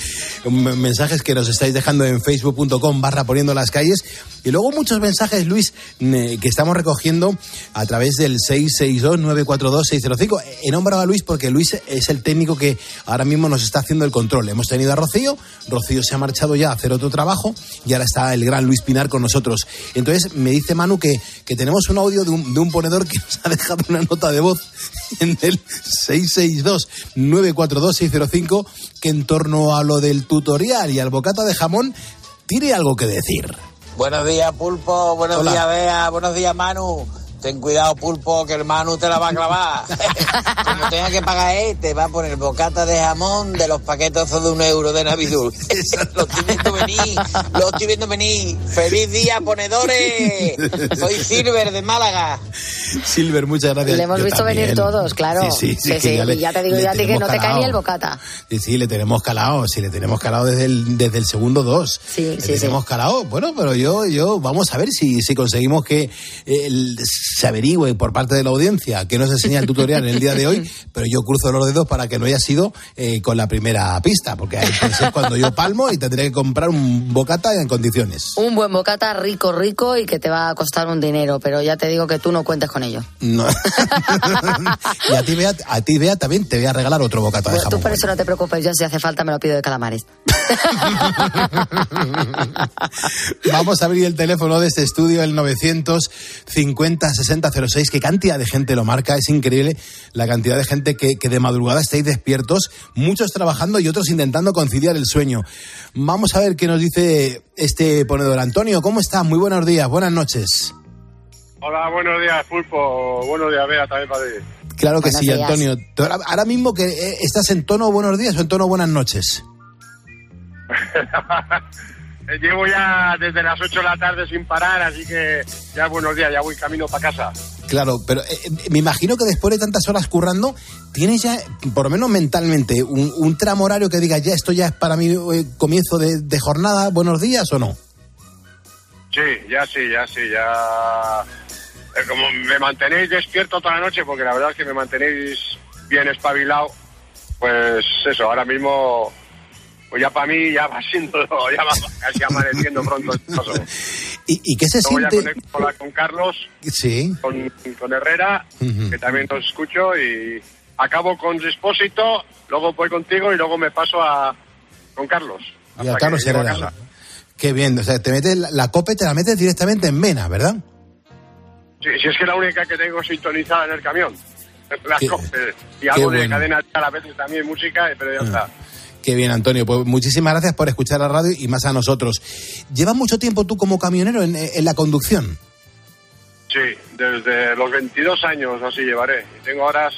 Mensajes que nos estáis dejando en facebook.com barra poniendo las calles. Y luego muchos mensajes, Luis, que estamos recogiendo a través del 662-942-605. He nombrado a Luis porque Luis es el técnico que ahora mismo nos está haciendo el control. Hemos tenido a Rocío, Rocío se ha marchado ya a hacer otro trabajo y ahora está el gran Luis Pinar con nosotros. Entonces me dice Manu que, que tenemos un audio de un, de un ponedor que nos ha dejado una nota de voz en el 662-942-605 que en torno a lo del tutorial y al bocata de jamón tiene algo que decir. Buenos días, Pulpo. Buenos Hola. días, Bea. Buenos días, Manu. Ten cuidado, Pulpo, que el Manu te la va a clavar. Como tenga que pagar él, te va a poner bocata de jamón de los paquetes de un euro de Navidul. lo estoy viendo venir. Lo estoy viendo venir. ¡Feliz día, ponedores! Soy Silver de Málaga. Silver, muchas gracias. Le hemos Yo visto también. venir todos, claro. Sí, sí, sí, sí. ya le- y ya te digo le yo a ti que no te cae ni el bocata. Sí, sí, le tenemos calado, sí, le tenemos calado desde el, desde el segundo dos. Sí, le sí, tenemos calado. Bueno, pero yo, yo, vamos a ver si, si conseguimos que el- se averigüe por parte de la audiencia que nos enseña el tutorial en el día de hoy, pero yo cruzo los dedos para que no haya sido eh, con la primera pista, porque ahí ser cuando yo palmo y tendré que comprar un bocata en condiciones. Un buen bocata rico, rico y que te va a costar un dinero, pero ya te digo que tú no cuentes con ello. No. y a ti, Bea, a ti, Bea, también te voy a regalar otro bocata de Bueno, tú jamón. por eso no te preocupes, yo si hace falta me lo pido de calamares. Vamos a abrir el teléfono de este estudio, el 950-6006. Qué cantidad de gente lo marca, es increíble la cantidad de gente que, que de madrugada estáis despiertos, muchos trabajando y otros intentando conciliar el sueño. Vamos a ver qué nos dice este ponedor. Antonio, ¿cómo estás? Muy buenos días, buenas noches. Hola, buenos días, Pulpo. Buenos días, Bea, también para ti. Claro que Buenos sí, días. Antonio. Ahora mismo que eh, estás en tono buenos días o en tono buenas noches. Llevo ya desde las 8 de la tarde sin parar, así que ya buenos días, ya voy camino para casa. Claro, pero eh, me imagino que después de tantas horas currando, tienes ya, por lo menos mentalmente, un, un tramo horario que diga, ya esto ya es para mí eh, comienzo de, de jornada, buenos días o no. Sí, ya sí, ya sí, ya... eh, como me mantenéis despierto toda la noche, porque la verdad es que me mantenéis bien espabilado, pues eso, ahora mismo, pues ya para mí ya va siendo, ya va casi amaneciendo pronto. ¿Y, y qué se Luego siente? con, con Carlos, Sí. con, con Herrera, que también os escucho, y acabo con Expósito, luego voy contigo y luego me paso a con Carlos. Y a Carlos Herrera. Qué bien, o sea, te metes la, la cope, te la metes directamente en vena, ¿verdad? Sí, si es que es la única que tengo sintonizada en el camión. La Qué- COPE. Y algo de bueno. Ah. cadena a la vez también música, pero ya está. Qué bien, Antonio. Pues muchísimas gracias por escuchar la radio y más a nosotros. ¿Llevas mucho tiempo tú como camionero en, en la conducción? Sí, desde los 22 años así llevaré. Tengo horas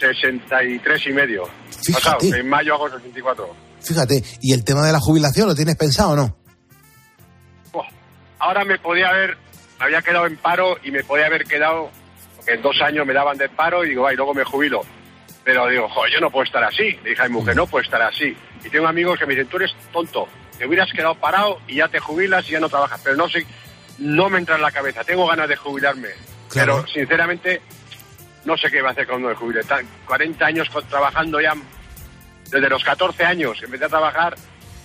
63 y medio. Fíjate. Pasado, en mayo hago 64. Fíjate, ¿y el tema de la jubilación lo tienes pensado o no? Ahora me podía haber, me había quedado en paro y me podía haber quedado, porque en dos años me daban de paro y digo, ay, luego me jubilo. Pero digo, joder, yo no puedo estar así. Le dije a mi mujer, no puedo estar así. Y tengo amigos que me dicen, tú eres tonto, te hubieras quedado parado y ya te jubilas y ya no trabajas. Pero no sé, no me entra en la cabeza. Tengo ganas de jubilarme. Pero sinceramente, no sé qué va a hacer cuando me jubile. Tan- 40 años trabajando ya, desde los 14 años empecé a trabajar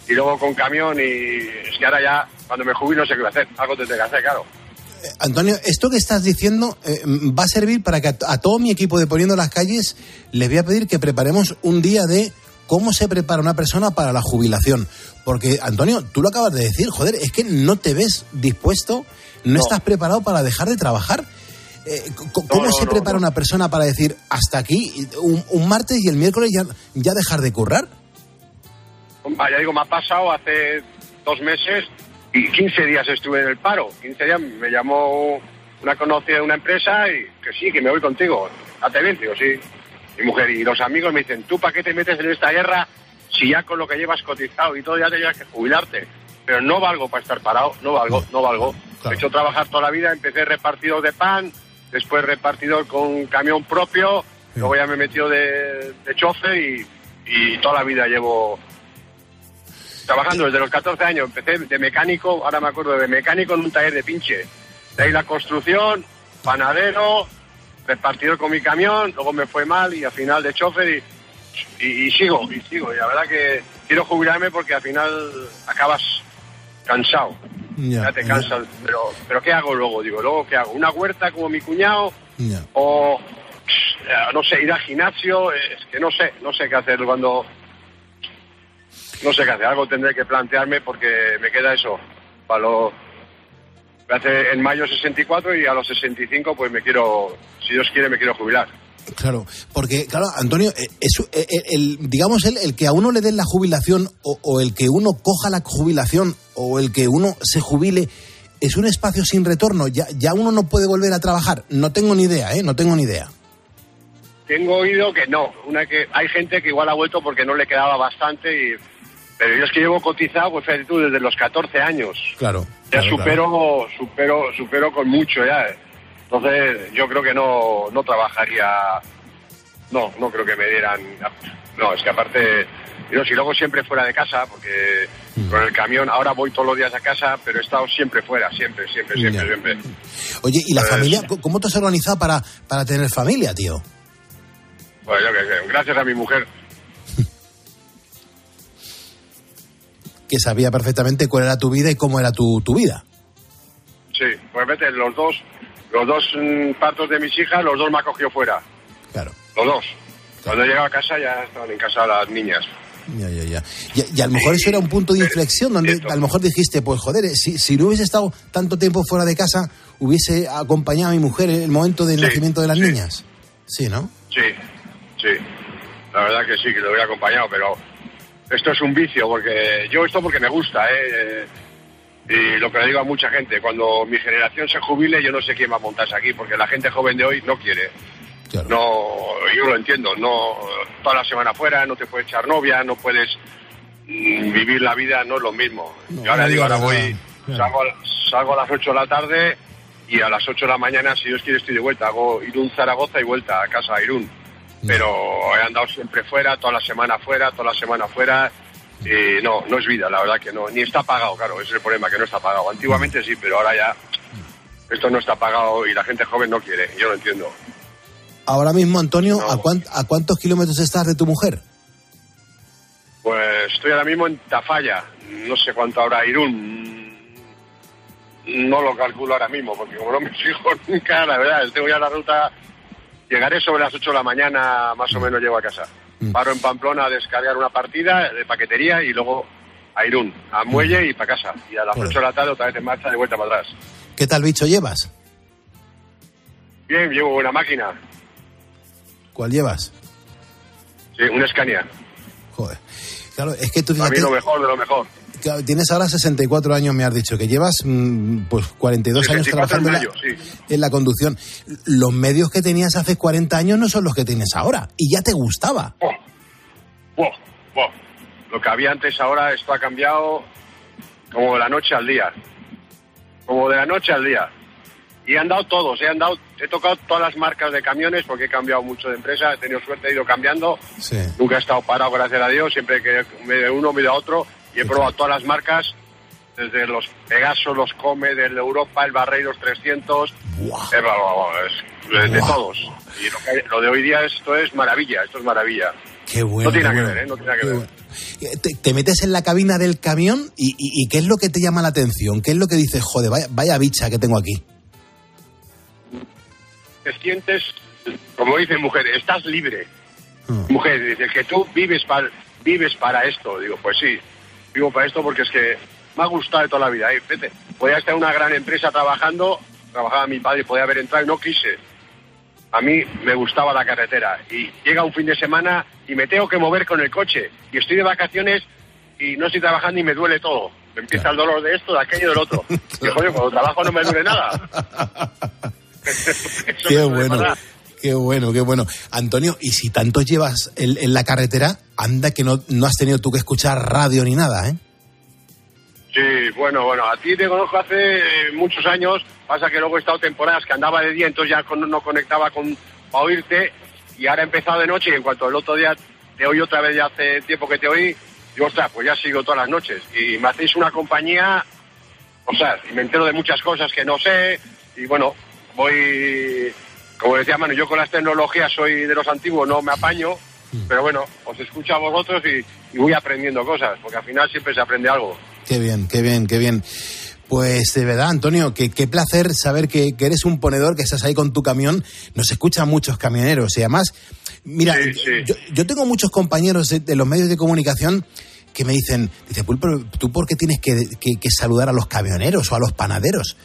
y luego con camión y es que ahora ya, cuando me jubilo, no sé qué voy a hacer. Algo tendré que hacer, claro. Antonio, esto que estás diciendo eh, va a servir para que a, a todo mi equipo de Poniendo las Calles les voy a pedir que preparemos un día de cómo se prepara una persona para la jubilación. Porque, Antonio, tú lo acabas de decir, joder, es que no te ves dispuesto, no, estás preparado para dejar de trabajar. Eh, ¿Cómo no, se prepara una persona para decir hasta aquí, un, un martes y el miércoles ya, ya dejar de currar? Ya digo, me ha pasado hace dos meses y 15 días estuve en el paro. 15 días me llamó una conocida de una empresa y que sí, que me voy contigo. Hazte bien, tío, sí. Mi mujer y los amigos me dicen, ¿tú para qué te metes en esta guerra si ya con lo que llevas cotizado y todo ya te llevas que jubilarte? Pero no valgo para estar parado, no valgo, no valgo. He hecho trabajar toda la vida, empecé repartidor de pan, después repartidor con camión propio, luego ya me metió de, de chofer y, y toda la vida llevo trabajando desde los 14 años. Empecé de mecánico, ahora me acuerdo de mecánico en un taller de pinche. De ahí la construcción, panadero, repartidor con mi camión, luego me fue mal y al final de chofer y, y, y sigo, y sigo. Y la verdad que quiero jubilarme porque al final acabas cansado. Ya, te cansas. Pero, pero ¿qué hago luego? Digo, ¿luego qué hago? ¿Una huerta como mi cuñado? Ya. O, eh, no sé, ir al gimnasio? Es que no sé, no sé qué hacer cuando... No sé qué hacer, algo tendré que plantearme porque me queda eso. Para lo, me hace en mayo 64 y a los 65 pues me quiero, si Dios quiere, me quiero jubilar. Claro, porque, claro, Antonio, eh, es, eh, eh, el, digamos, el, el que a uno le den la jubilación o, o el que uno coja la jubilación o el que uno se jubile es un espacio sin retorno. Ya, ya uno no puede volver a trabajar. No tengo ni idea, ¿eh? No tengo ni idea. Tengo oído que no, una que hay gente que igual ha vuelto porque no le quedaba bastante y pero yo es que llevo cotizado, pues fíjate tú, desde los 14 años. Claro. Ya claro, supero, supero, supero con mucho ya. Entonces, yo creo que no, no trabajaría. No, no creo que me dieran. No, es que aparte, yo si luego siempre fuera de casa, porque Mm. con el camión, ahora voy todos los días a casa, pero he estado siempre fuera, siempre, siempre, siempre, siempre. Oye, ¿y la Pues- familia? ¿Cómo- ¿Cómo te has organizado para, para tener familia, tío? Pues yo qué sé, gracias a mi mujer. Que sabía perfectamente cuál era tu vida y cómo era tu, tu vida. Sí, pues vete, los dos, los dos mm, partos de mis hijas, los dos me ha cogido fuera. Claro. Los dos. Cuando he llegado a casa ya estaban en casa las niñas. Ya, ya, ya. Y, y a lo mejor eso era un punto de inflexión donde a lo mejor dijiste, pues joder, eh, si, si no hubiese estado tanto tiempo fuera de casa, hubiese acompañado a mi mujer en el momento del Sí, nacimiento de las sí. niñas. Sí, ¿no? Sí, sí. La verdad que sí, que lo hubiera acompañado, pero esto es un vicio, porque yo esto porque me gusta, ¿eh? Y lo que le digo a mucha gente, cuando mi generación se jubile, yo no sé quién va a montarse aquí, porque la gente joven de hoy no quiere. No, yo lo entiendo, no toda la semana fuera, no te puedes echar novia, no puedes mm, vivir la vida, no es lo mismo. yo ahora no digo, ahora voy, salgo, a- salgo a las 8 de la tarde y a las 8 de la mañana, si Dios quiere, estoy de vuelta. Hago Irún Zaragoza y vuelta a casa a Irún. Pero he andado siempre fuera, toda la semana fuera, toda la semana fuera. Y no, no es vida, la verdad que no. Ni está pagado, claro, ese es el problema, que no está pagado. Antiguamente sí, pero ahora ya esto no está pagado y la gente joven no quiere. Yo lo entiendo. Ahora mismo, Antonio, ¿a, cuán- ¿a cuántos kilómetros estás de tu mujer? Pues estoy ahora mismo en Tafalla, no sé cuánto habrá Irún. No lo calculo ahora mismo, porque como no me fijo nunca, la verdad, tengo ya la ruta. Llegaré sobre las 8 de la mañana, más o menos llego a casa. Paro en Pamplona a descargar una partida de paquetería y luego a Irún, a Muelle y para casa. Y a las Joder. 8 de la tarde otra vez en marcha de vuelta para atrás. ¿Qué tal bicho llevas? Bien, llevo buena máquina. ¿Cuál llevas? Sí, un Scania. Joder. Claro, es que tú A mí fíjate, lo mejor de lo mejor. Tienes ahora 64 años, me has dicho, que llevas mm, pues 42 años 64 en trabajando en la, mayo, sí. en la conducción. Los medios que tenías hace 40 años no son los que tienes ahora. Y ya te gustaba. Lo que había antes ahora, esto ha cambiado como de la noche al día. como de la noche al día. Y he andado todos, he andado, he tocado todas las marcas de camiones porque he cambiado mucho de empresa, he tenido suerte, he ido cambiando. Sí. Nunca he estado parado, gracias a Dios, siempre que me de uno, me de otro. Y he probado todas las marcas, desde los Pegasos, los Come, del Europa, el Barreiros 300, eh, bla, bla, bla, es- de, todos. Y lo, que- lo de hoy día esto es maravilla, esto es maravilla. Qué bueno. no tiene nada que ver, ¿eh? No tiene nada que ver. Eh, Te, te metes en la cabina del camión y, y- y ¿qué es lo que te llama la atención? ¿Qué es lo que dices, joder, vaya, vaya bicha que tengo aquí? te sientes, como dice mujer, estás libre. Ah. Mujer, dice que tú vives para, vives para esto. Digo, pues sí, vivo para esto porque es que me ha gustado de toda la vida. Eh, vete, podía estar en una gran empresa trabajando, trabajaba mi padre, podía haber entrado y no quise. A mí me gustaba la carretera y llega un fin de semana y me tengo que mover con el coche y estoy de vacaciones y no estoy trabajando y me duele todo. Me empieza el dolor de esto, de aquello, del otro. Y joder, cuando trabajo no me duele nada. Qué bueno. Qué bueno, qué bueno. Antonio, y si tanto llevas en, en la carretera, anda que no, no has tenido tú que escuchar radio ni nada, ¿eh? Sí, bueno, bueno, a ti te conozco hace eh, muchos años, pasa que luego he estado temporadas que andaba de día, entonces ya no conectaba con para oírte y ahora he empezado de noche y en cuanto el otro día te oí otra vez ya hace tiempo que te oí, digo, ostras, pues ya sigo todas las noches y me hacéis una compañía, o sea, y me entero de muchas cosas que no sé y bueno, voy, como decía Manu, yo con las tecnologías soy de los antiguos, no me apaño, pero bueno, os escucho a vosotros y, y voy aprendiendo cosas, porque al final siempre se aprende algo. Qué bien, qué bien, qué bien. Pues de verdad, Antonio, que, qué placer saber que, que eres un ponedor, que estás ahí con tu camión. Nos escuchan muchos camioneros y además, mira, Yo, yo tengo muchos compañeros de, de los medios de comunicación que me dicen, dice, ¿tú por qué tienes que, que- que saludar a los camioneros o a los panaderos?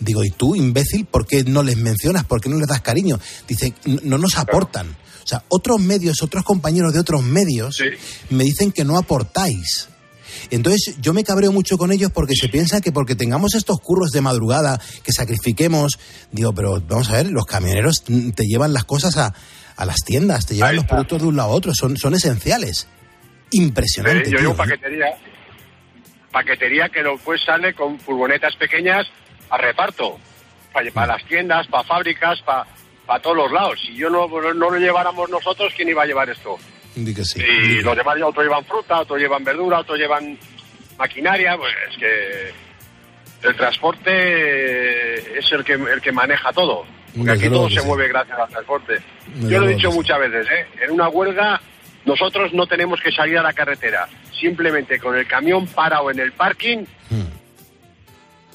Digo, ¿y tú, imbécil, por qué no les mencionas? ¿Por qué no les das cariño? Dice, "No- no nos aportan. O sea, otros medios, otros compañeros de otros medios me dicen que no aportáis. Entonces yo me cabreo mucho con ellos porque se piensa que porque tengamos estos curros de madrugada, que sacrifiquemos, digo, pero vamos a ver, los camioneros mm, te llevan las cosas a, a las tiendas, te llevan los productos de un lado a otro, son, son esenciales. Impresionante. Sí, yo tío, digo ¿eh? paquetería. Paquetería que después sale con furgonetas pequeñas a reparto. Para, para las tiendas, para fábricas, para, para todos los lados. Si yo no, no lo lleváramos nosotros, ¿quién iba a llevar esto? Sí. Y los demás, otros llevan fruta, otros llevan verdura, otros llevan maquinaria. Pues es que el transporte es el que, el que maneja todo. Porque aquí todo se sí. mueve gracias al transporte. Yo lo he dicho muchas veces, ¿eh? En una huelga nosotros no tenemos que salir a la carretera. Simplemente con el camión parado en el parking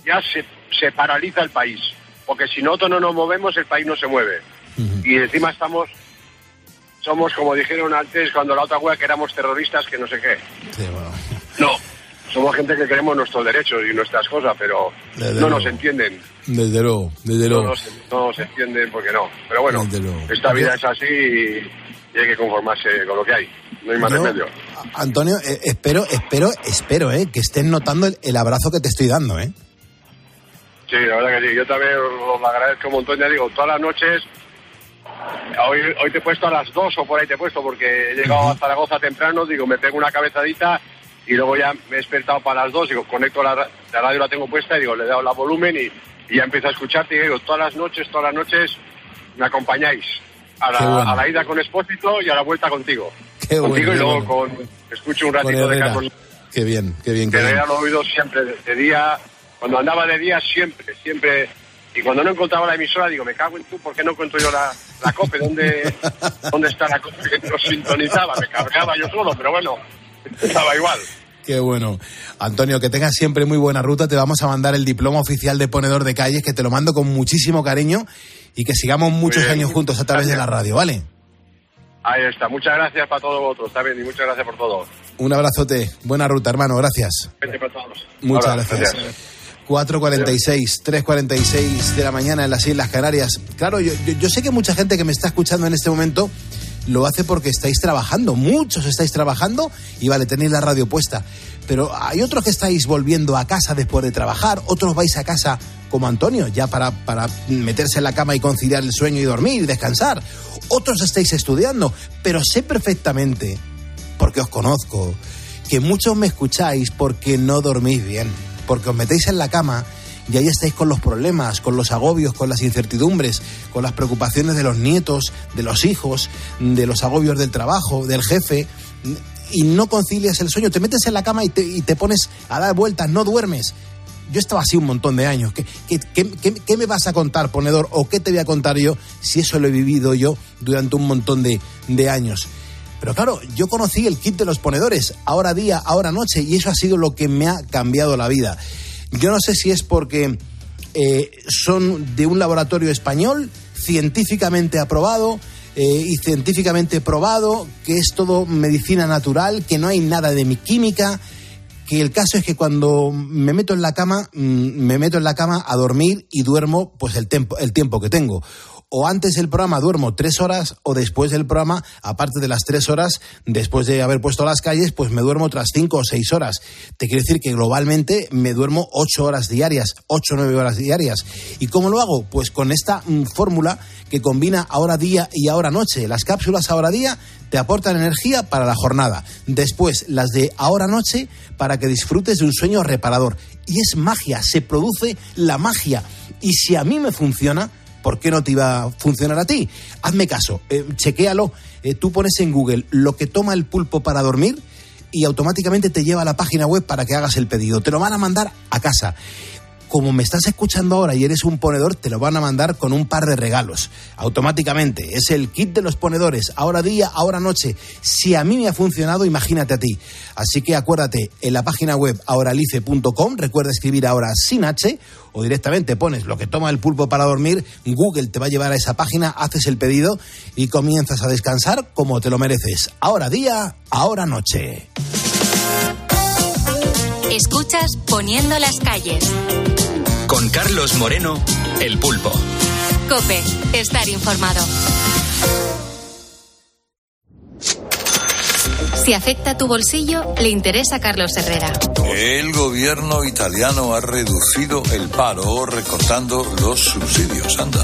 ya se, se paraliza el país. Porque si nosotros no nos movemos, el país no se mueve. Y encima estamos, somos como dijeron antes cuando la otra huelga que éramos terroristas, que no sé qué. No, somos gente que queremos nuestros derechos y nuestras cosas, pero Desde no luego. nos entienden. Desde luego, desde No luego. nos, no nos entienden porque no. Pero bueno, esta vida es así y, y hay que conformarse con lo que hay. No hay más Yo- remedio. Antonio, eh, espero, espero, espero, eh, que estén notando el, el abrazo que te estoy dando, ¿eh? Sí, la verdad que sí. Yo también os lo agradezco un montón. Ya digo, todas las noches. Hoy, hoy te he puesto a las dos o por ahí te he puesto porque he llegado a Zaragoza temprano. Digo, me pego una cabezadita y luego ya me he despertado para las dos. Digo, conecto la, la radio, la tengo puesta y digo, le he dado la volumen y, y ya empiezo a escucharte. Y digo, todas las noches, todas las noches me acompañáis. A la, bueno. a la ida con Expósito y a la vuelta contigo. Qué contigo bueno, y luego bueno. con. Escucho un ratito de. Carlos Qué bien, qué bien, lo he oído siempre, de, de día, cuando andaba de día siempre, siempre. Y cuando no encontraba la emisora, digo, me cago en tú, ¿por qué no encuentro yo la, la COPE? ¿Dónde, ¿Dónde está la COPE que nos sintonizaba? Me cabreaba yo solo, pero bueno, estaba igual. Qué bueno. Antonio, que tengas siempre muy buena ruta. Te vamos a mandar el diploma oficial de ponedor de calles, que te lo mando con muchísimo cariño y que sigamos muchos años juntos a través de la radio, ¿vale? Ahí está. Muchas gracias para todos vosotros, está bien, y muchas gracias por todo. Un abrazote. Buena ruta, hermano. Gracias. Para todos. Muchas Ahora, gracias. 4.46, 3.46 de la mañana en las Islas Canarias. Claro, yo, yo- sé que mucha gente que me está escuchando en este momento lo hace porque estáis trabajando, muchos estáis trabajando y vale, tenéis la radio puesta. Pero hay otros que estáis volviendo a casa después de trabajar, otros vais a casa como Antonio, ya para, para meterse en la cama y conciliar el sueño y dormir y descansar. Otros estáis estudiando, pero sé perfectamente, porque os conozco, que muchos me escucháis porque no dormís bien, porque os metéis en la cama y ahí estáis con los problemas, con los agobios, con las incertidumbres, con las preocupaciones de los nietos, de los hijos, de los agobios del trabajo, del jefe, y no concilias el sueño, te metes en la cama y te, y te pones a dar vueltas, no duermes. Yo estaba así un montón de años. ¿Qué, qué, qué- qué- qué me vas a contar, ponedor? ¿O qué te voy a contar yo si eso lo he vivido yo durante un montón de, de años? Pero claro, yo conocí el kit de los ponedores, ahora día, ahora noche, y eso ha sido lo que me ha cambiado la vida. Yo no sé si es porque eh, son de un laboratorio español, científicamente aprobado eh, y científicamente probado, que es todo medicina natural, que no hay nada de mi química, que el caso es que cuando me meto en la cama, mm, me meto en la cama a dormir y duermo pues el, tiempo el tiempo que tengo. O antes del programa duermo tres horas o después del programa, aparte de las tres horas, después de haber puesto las calles, pues me duermo otras cinco o seis horas. Te quiero decir que globalmente me duermo ocho horas diarias, ocho o nueve horas diarias. ¿Y cómo lo hago? Pues con esta mm, fórmula que combina ahora día y ahora noche. Las cápsulas ahora día te aportan energía para la jornada. Después, las de ahora noche para que disfrutes de un sueño reparador. Y es magia, se produce la magia. Y si a mí me funciona, ¿por qué no te iba a funcionar a ti? Hazme caso, eh, chequéalo. Eh, tú pones en Google lo que toma el pulpo para dormir y automáticamente te lleva a la página web para que hagas el pedido. Te lo van a mandar a casa como me estás escuchando ahora y eres un ponedor, te lo van a mandar con un par de regalos. Automáticamente. Es el kit de los ponedores. Ahora día, ahora noche. Si a mí me ha funcionado, imagínate a ti. Así que acuérdate, en la página web ahoralice.com, recuerda escribir ahora sin H o directamente pones lo que toma el pulpo para dormir, Google te va a llevar a esa página, haces el pedido y comienzas a descansar como te lo mereces. Ahora día, ahora noche. Escuchas Poniendo las calles. Con Carlos Moreno, El Pulpo. Cope, estar informado. Si afecta tu bolsillo, le interesa a Carlos Herrera. El gobierno italiano ha reducido el paro recortando los subsidios. Anda.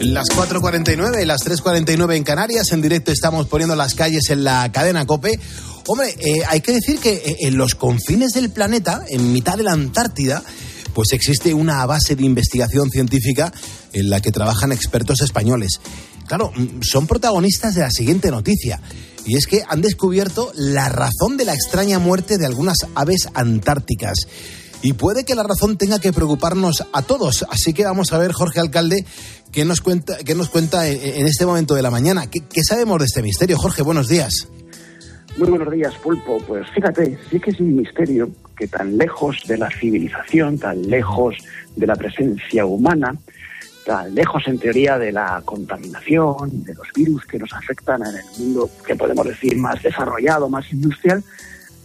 Las 4.49 y las 3.49 en Canarias. En directo estamos poniendo las calles en la cadena Cope. Hombre, eh, hay que decir que eh, en los confines del planeta, en mitad de la Antártida, pues existe una base de investigación científica en la que trabajan expertos españoles. Claro, mm, son protagonistas de la siguiente noticia. Y es que han descubierto la razón de la extraña muerte de algunas aves antárticas. Y puede que la razón tenga que preocuparnos a todos. Así que vamos a ver, Jorge Alcalde, qué nos cuenta, qué nos cuenta en, este momento de la mañana. ¿Qué, qué sabemos de este misterio? Jorge, buenos días. Muy buenos días, Pulpo. Pues fíjate, sí que es un misterio que tan lejos de la civilización, tan lejos de la presencia humana, tan lejos en teoría de la contaminación, de los virus que nos afectan en el mundo, que podemos decir más desarrollado, más industrial,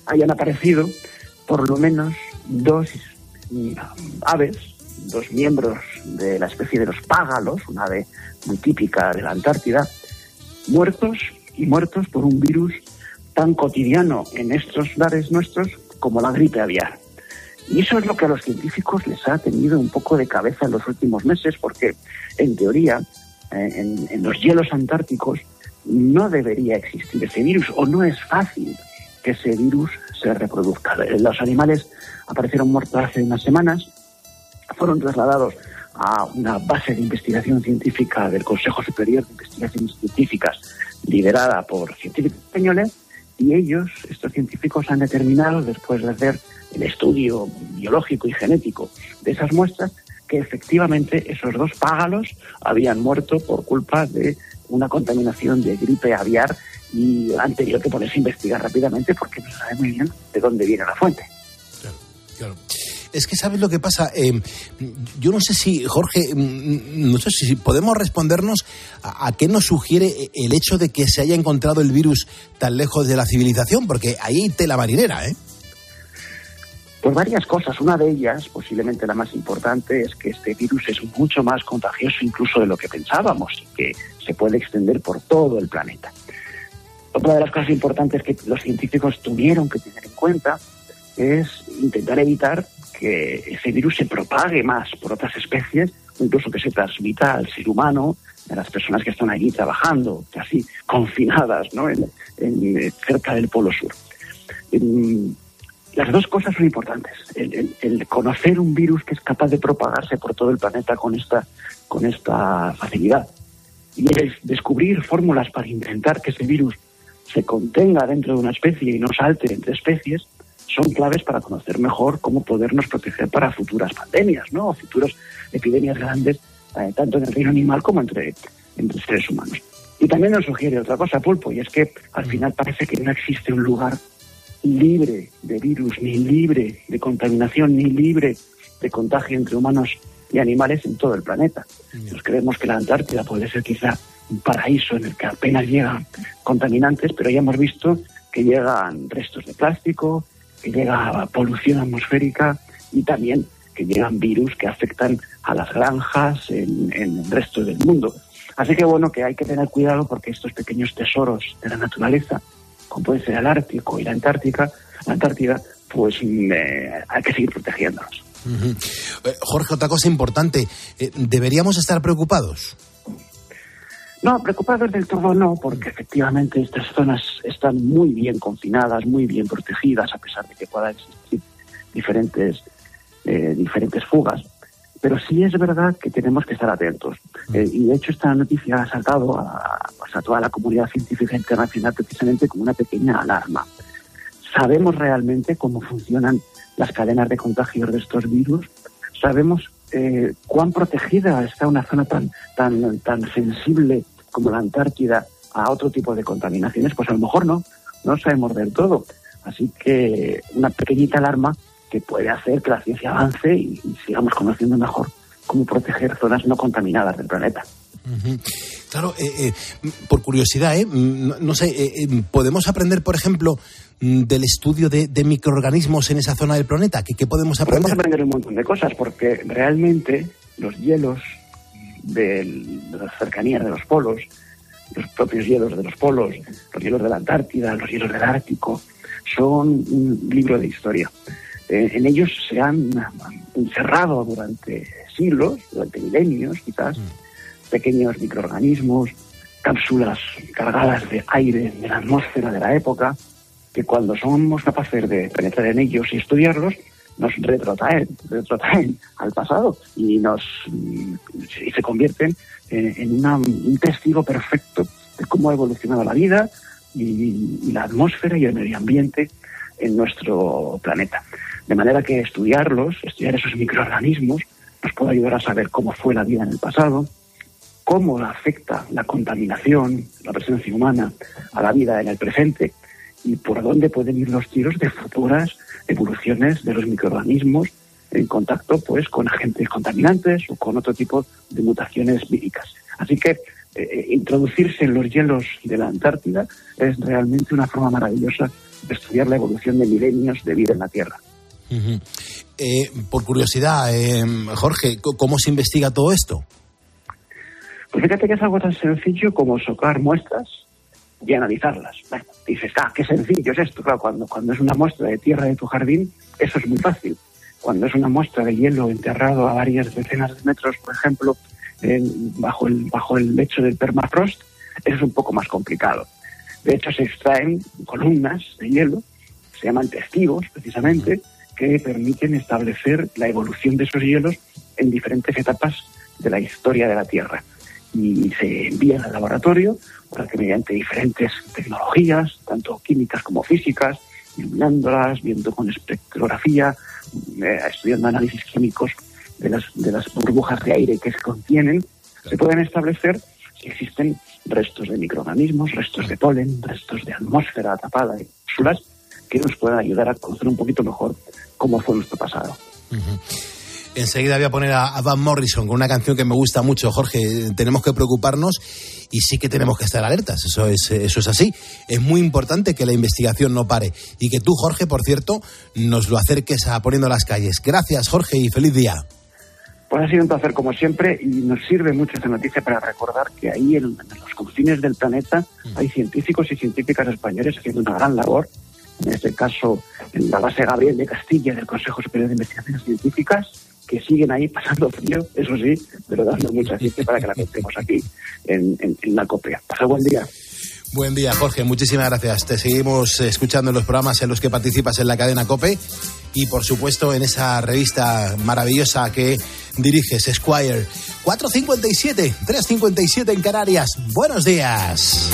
hayan aparecido por lo menos dos mm, aves, dos miembros de la especie de los págalos, una ave muy típica de la Antártida, muertos y muertos por un virus tan cotidiano en estos lares nuestros como la gripe aviar. Y eso es lo que a los científicos les ha tenido un poco de cabeza en los últimos meses, porque en teoría, eh, en, en los hielos antárticos, no debería existir ese virus, o no es fácil que ese virus se reproduzca. Los animales aparecieron muertos hace unas semanas, fueron trasladados a una base de investigación científica del Consejo Superior de Investigaciones Científicas, liderada por científicos españoles, y ellos, estos científicos, han determinado, después de hacer el estudio biológico y genético de esas muestras, que efectivamente esos dos págalos habían muerto por culpa de una contaminación de gripe aviar y han tenido que ponerse a investigar rápidamente porque no sabe muy bien de dónde viene la fuente. Claro. Es que sabes lo que pasa. Eh, yo no sé si, Jorge, mm, no sé si podemos respondernos a, a, qué nos sugiere el hecho de que se haya encontrado el virus tan lejos de la civilización, porque ahí hay tela marinera, ¿eh? Pues varias cosas. Una de ellas, posiblemente la más importante, es que este virus es mucho más contagioso incluso de lo que pensábamos y que se puede extender por todo el planeta. Otra de las cosas importantes que los científicos tuvieron que tener en cuenta es intentar evitar que ese virus se propague más por otras especies, incluso que se transmita al ser humano, a las personas que están allí trabajando, casi confinadas, ¿no? en, eh, cerca del Polo Sur. Em, las dos cosas son importantes. El conocer un virus que es capaz de propagarse por todo el planeta con esta, con esta facilidad. Y el descubrir fórmulas para intentar que ese virus se contenga dentro de una especie y no salte entre especies son claves para conocer mejor cómo podernos proteger para futuras pandemias, ¿no? O futuras epidemias grandes, eh, tanto en el reino animal como entre, entre seres humanos. Y también nos sugiere otra cosa, Pulpo, y es que al final parece que no existe un lugar libre de virus, ni libre de contaminación, ni libre de contagio entre humanos y animales en todo el planeta. Nos creemos que la Antártida puede ser quizá un paraíso en el que apenas llegan contaminantes, pero ya hemos visto que llegan restos de plástico, que llega polución atmosférica y también que llegan virus que afectan a las granjas en, el resto del mundo. Así que bueno, que hay que tener cuidado porque estos pequeños tesoros de la naturaleza, como puede ser el Ártico y la Antártica, la Antártida, pues mm, eh, hay que seguir protegiéndolos. Eh, Jorge, otra cosa importante. eh, ¿Deberíamos estar preocupados? No, preocupados del todo no, porque efectivamente estas zonas están muy bien confinadas, muy bien protegidas, a pesar de que puedan existir diferentes, eh, diferentes fugas. Pero sí es verdad que tenemos que estar atentos. Eh, y de hecho esta noticia ha saltado a, pues, a toda la comunidad científica internacional precisamente como una pequeña alarma. Sabemos realmente cómo funcionan las cadenas de contagios de estos virus. Sabemos eh, cuán protegida está una zona tan, tan, tan sensible como la Antártida a otro tipo de contaminaciones. Pues a lo mejor no, no sabemos del todo. Así que una pequeñita alarma que puede hacer que la ciencia avance y, y sigamos conociendo mejor cómo proteger zonas no contaminadas del planeta. Claro, eh, eh, por curiosidad, ¿eh? Mm, no, no sé, eh, eh, ¿podemos aprender, por ejemplo, mm, del estudio de, de microorganismos en esa zona del planeta? ¿Qué, qué podemos Podemos aprender? aprender un montón de cosas porque realmente los hielos del- de las cercanías de los polos, los propios hielos de los polos, los hielos de la Antártida, los hielos del Ártico, son un libro de historia. Eh, en ellos se han encerrado durante siglos, durante milenios quizás, pequeños microorganismos, cápsulas cargadas de aire de la atmósfera de la época, que cuando somos capaces de penetrar en ellos y estudiarlos, nos retrotraen, retrotraen al pasado y nos y se convierten eh, en un testigo perfecto de cómo ha evolucionado la vida y la atmósfera y el medio ambiente en nuestro planeta. De manera que estudiarlos, estudiar esos microorganismos, nos puede ayudar a saber cómo fue la vida en el pasado, cómo afecta la contaminación, la presencia humana a la vida en el presente y por dónde pueden ir los tiros de futuras evoluciones de los microorganismos en contacto pues con agentes contaminantes o con otro tipo de mutaciones víricas. Así que eh, introducirse en los hielos de la Antártida es realmente una forma maravillosa de estudiar la evolución de milenios de vida en la Tierra. Eh, por curiosidad, eh, Jorge, ¿c- ¿cómo se investiga todo esto? Pues fíjate que es algo tan sencillo como socar muestras y analizarlas. Bueno, dices, ah, qué sencillo es esto. Claro, cuando, cuando es una muestra de tierra de tu jardín, eso es muy fácil. Cuando es una muestra de hielo enterrado a varias decenas de metros, por ejemplo, bajo, el, bajo el lecho del permafrost, eso es un poco más complicado. De hecho, se extraen columnas de hielo, se llaman testigos, precisamente, que permiten establecer la evolución de esos hielos en diferentes etapas de la historia de la Tierra. Y se envían al laboratorio para que mediante diferentes tecnologías, tanto químicas como físicas, iluminándolas, viendo con espectrografía, eh, estudiando análisis químicos de las, de las burbujas de aire que contienen, se pueden establecer si existen restos de microorganismos, restos de polen, restos de atmósfera tapada y cápsulas que nos puedan ayudar a conocer un poquito mejor cómo fue nuestro pasado. Enseguida voy a poner a, Van Morrison con una canción que me gusta mucho, Jorge. Tenemos que preocuparnos y sí que tenemos que estar alertas. Eso es, eso es así. Es muy importante que la investigación no pare y que tú, Jorge, por cierto, nos lo acerques a poniendo las calles. Gracias, Jorge, y feliz día. Pues ha sido un placer como siempre y nos sirve mucho esta noticia para recordar que ahí en, en los confines del planeta hay científicos y científicas españoles haciendo una gran labor. En este caso, en la base Gabriel de Castilla del Consejo Superior de Investigaciones Científicas, que siguen ahí pasando frío, eso sí, pero dando mucha ciencia para que la contemos aquí en, en, la copia. Pasa buen día. Buen día, Jorge. Muchísimas gracias. Te seguimos escuchando en los programas en los que participas en la cadena COPE y, por supuesto, en esa revista maravillosa que diriges, Squire. 457, 357 en Canarias. Buenos días.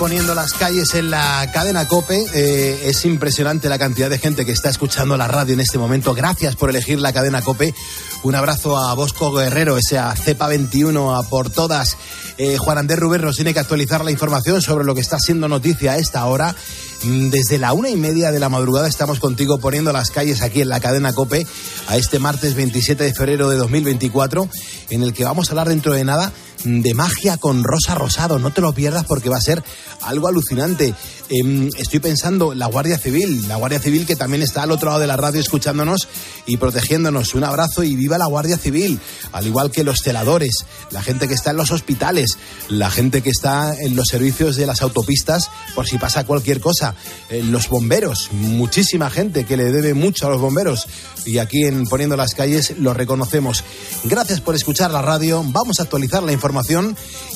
Poniendo las calles en la cadena Cope. Eh, es impresionante la cantidad de gente que está escuchando la radio en este momento. Gracias por elegir la cadena Cope. Un abrazo a Bosco Guerrero, ese a Cepa 21, a por todas. Eh, Juan Andrés nos tiene que actualizar la información sobre lo que está siendo noticia a esta hora. Mm, Desde la una y media de la madrugada estamos contigo poniendo las calles aquí en la cadena Cope a este martes 27 de febrero de 2024, en el que vamos a hablar dentro de nada de magia con Rosa Rosado. No te lo pierdas porque va a ser algo alucinante. Em, estoy pensando la Guardia Civil, la Guardia Civil que también está al otro lado de la radio escuchándonos y protegiéndonos. Un abrazo y viva la Guardia Civil, al igual que los celadores, la gente que está en los hospitales, la gente que está en los servicios de las autopistas por si pasa cualquier cosa, eh, los bomberos, muchísima gente que le debe mucho a los bomberos y aquí en Poniendo las calles lo reconocemos. Gracias por escuchar la radio, vamos a actualizar la información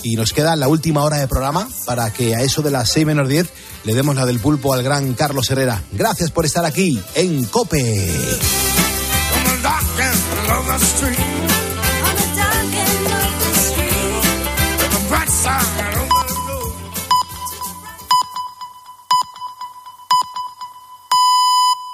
y nos queda la última hora de programa para que a eso de las 6 menos 10 le demos la del pulpo al gran Carlos Herrera. Gracias por estar aquí en Cope.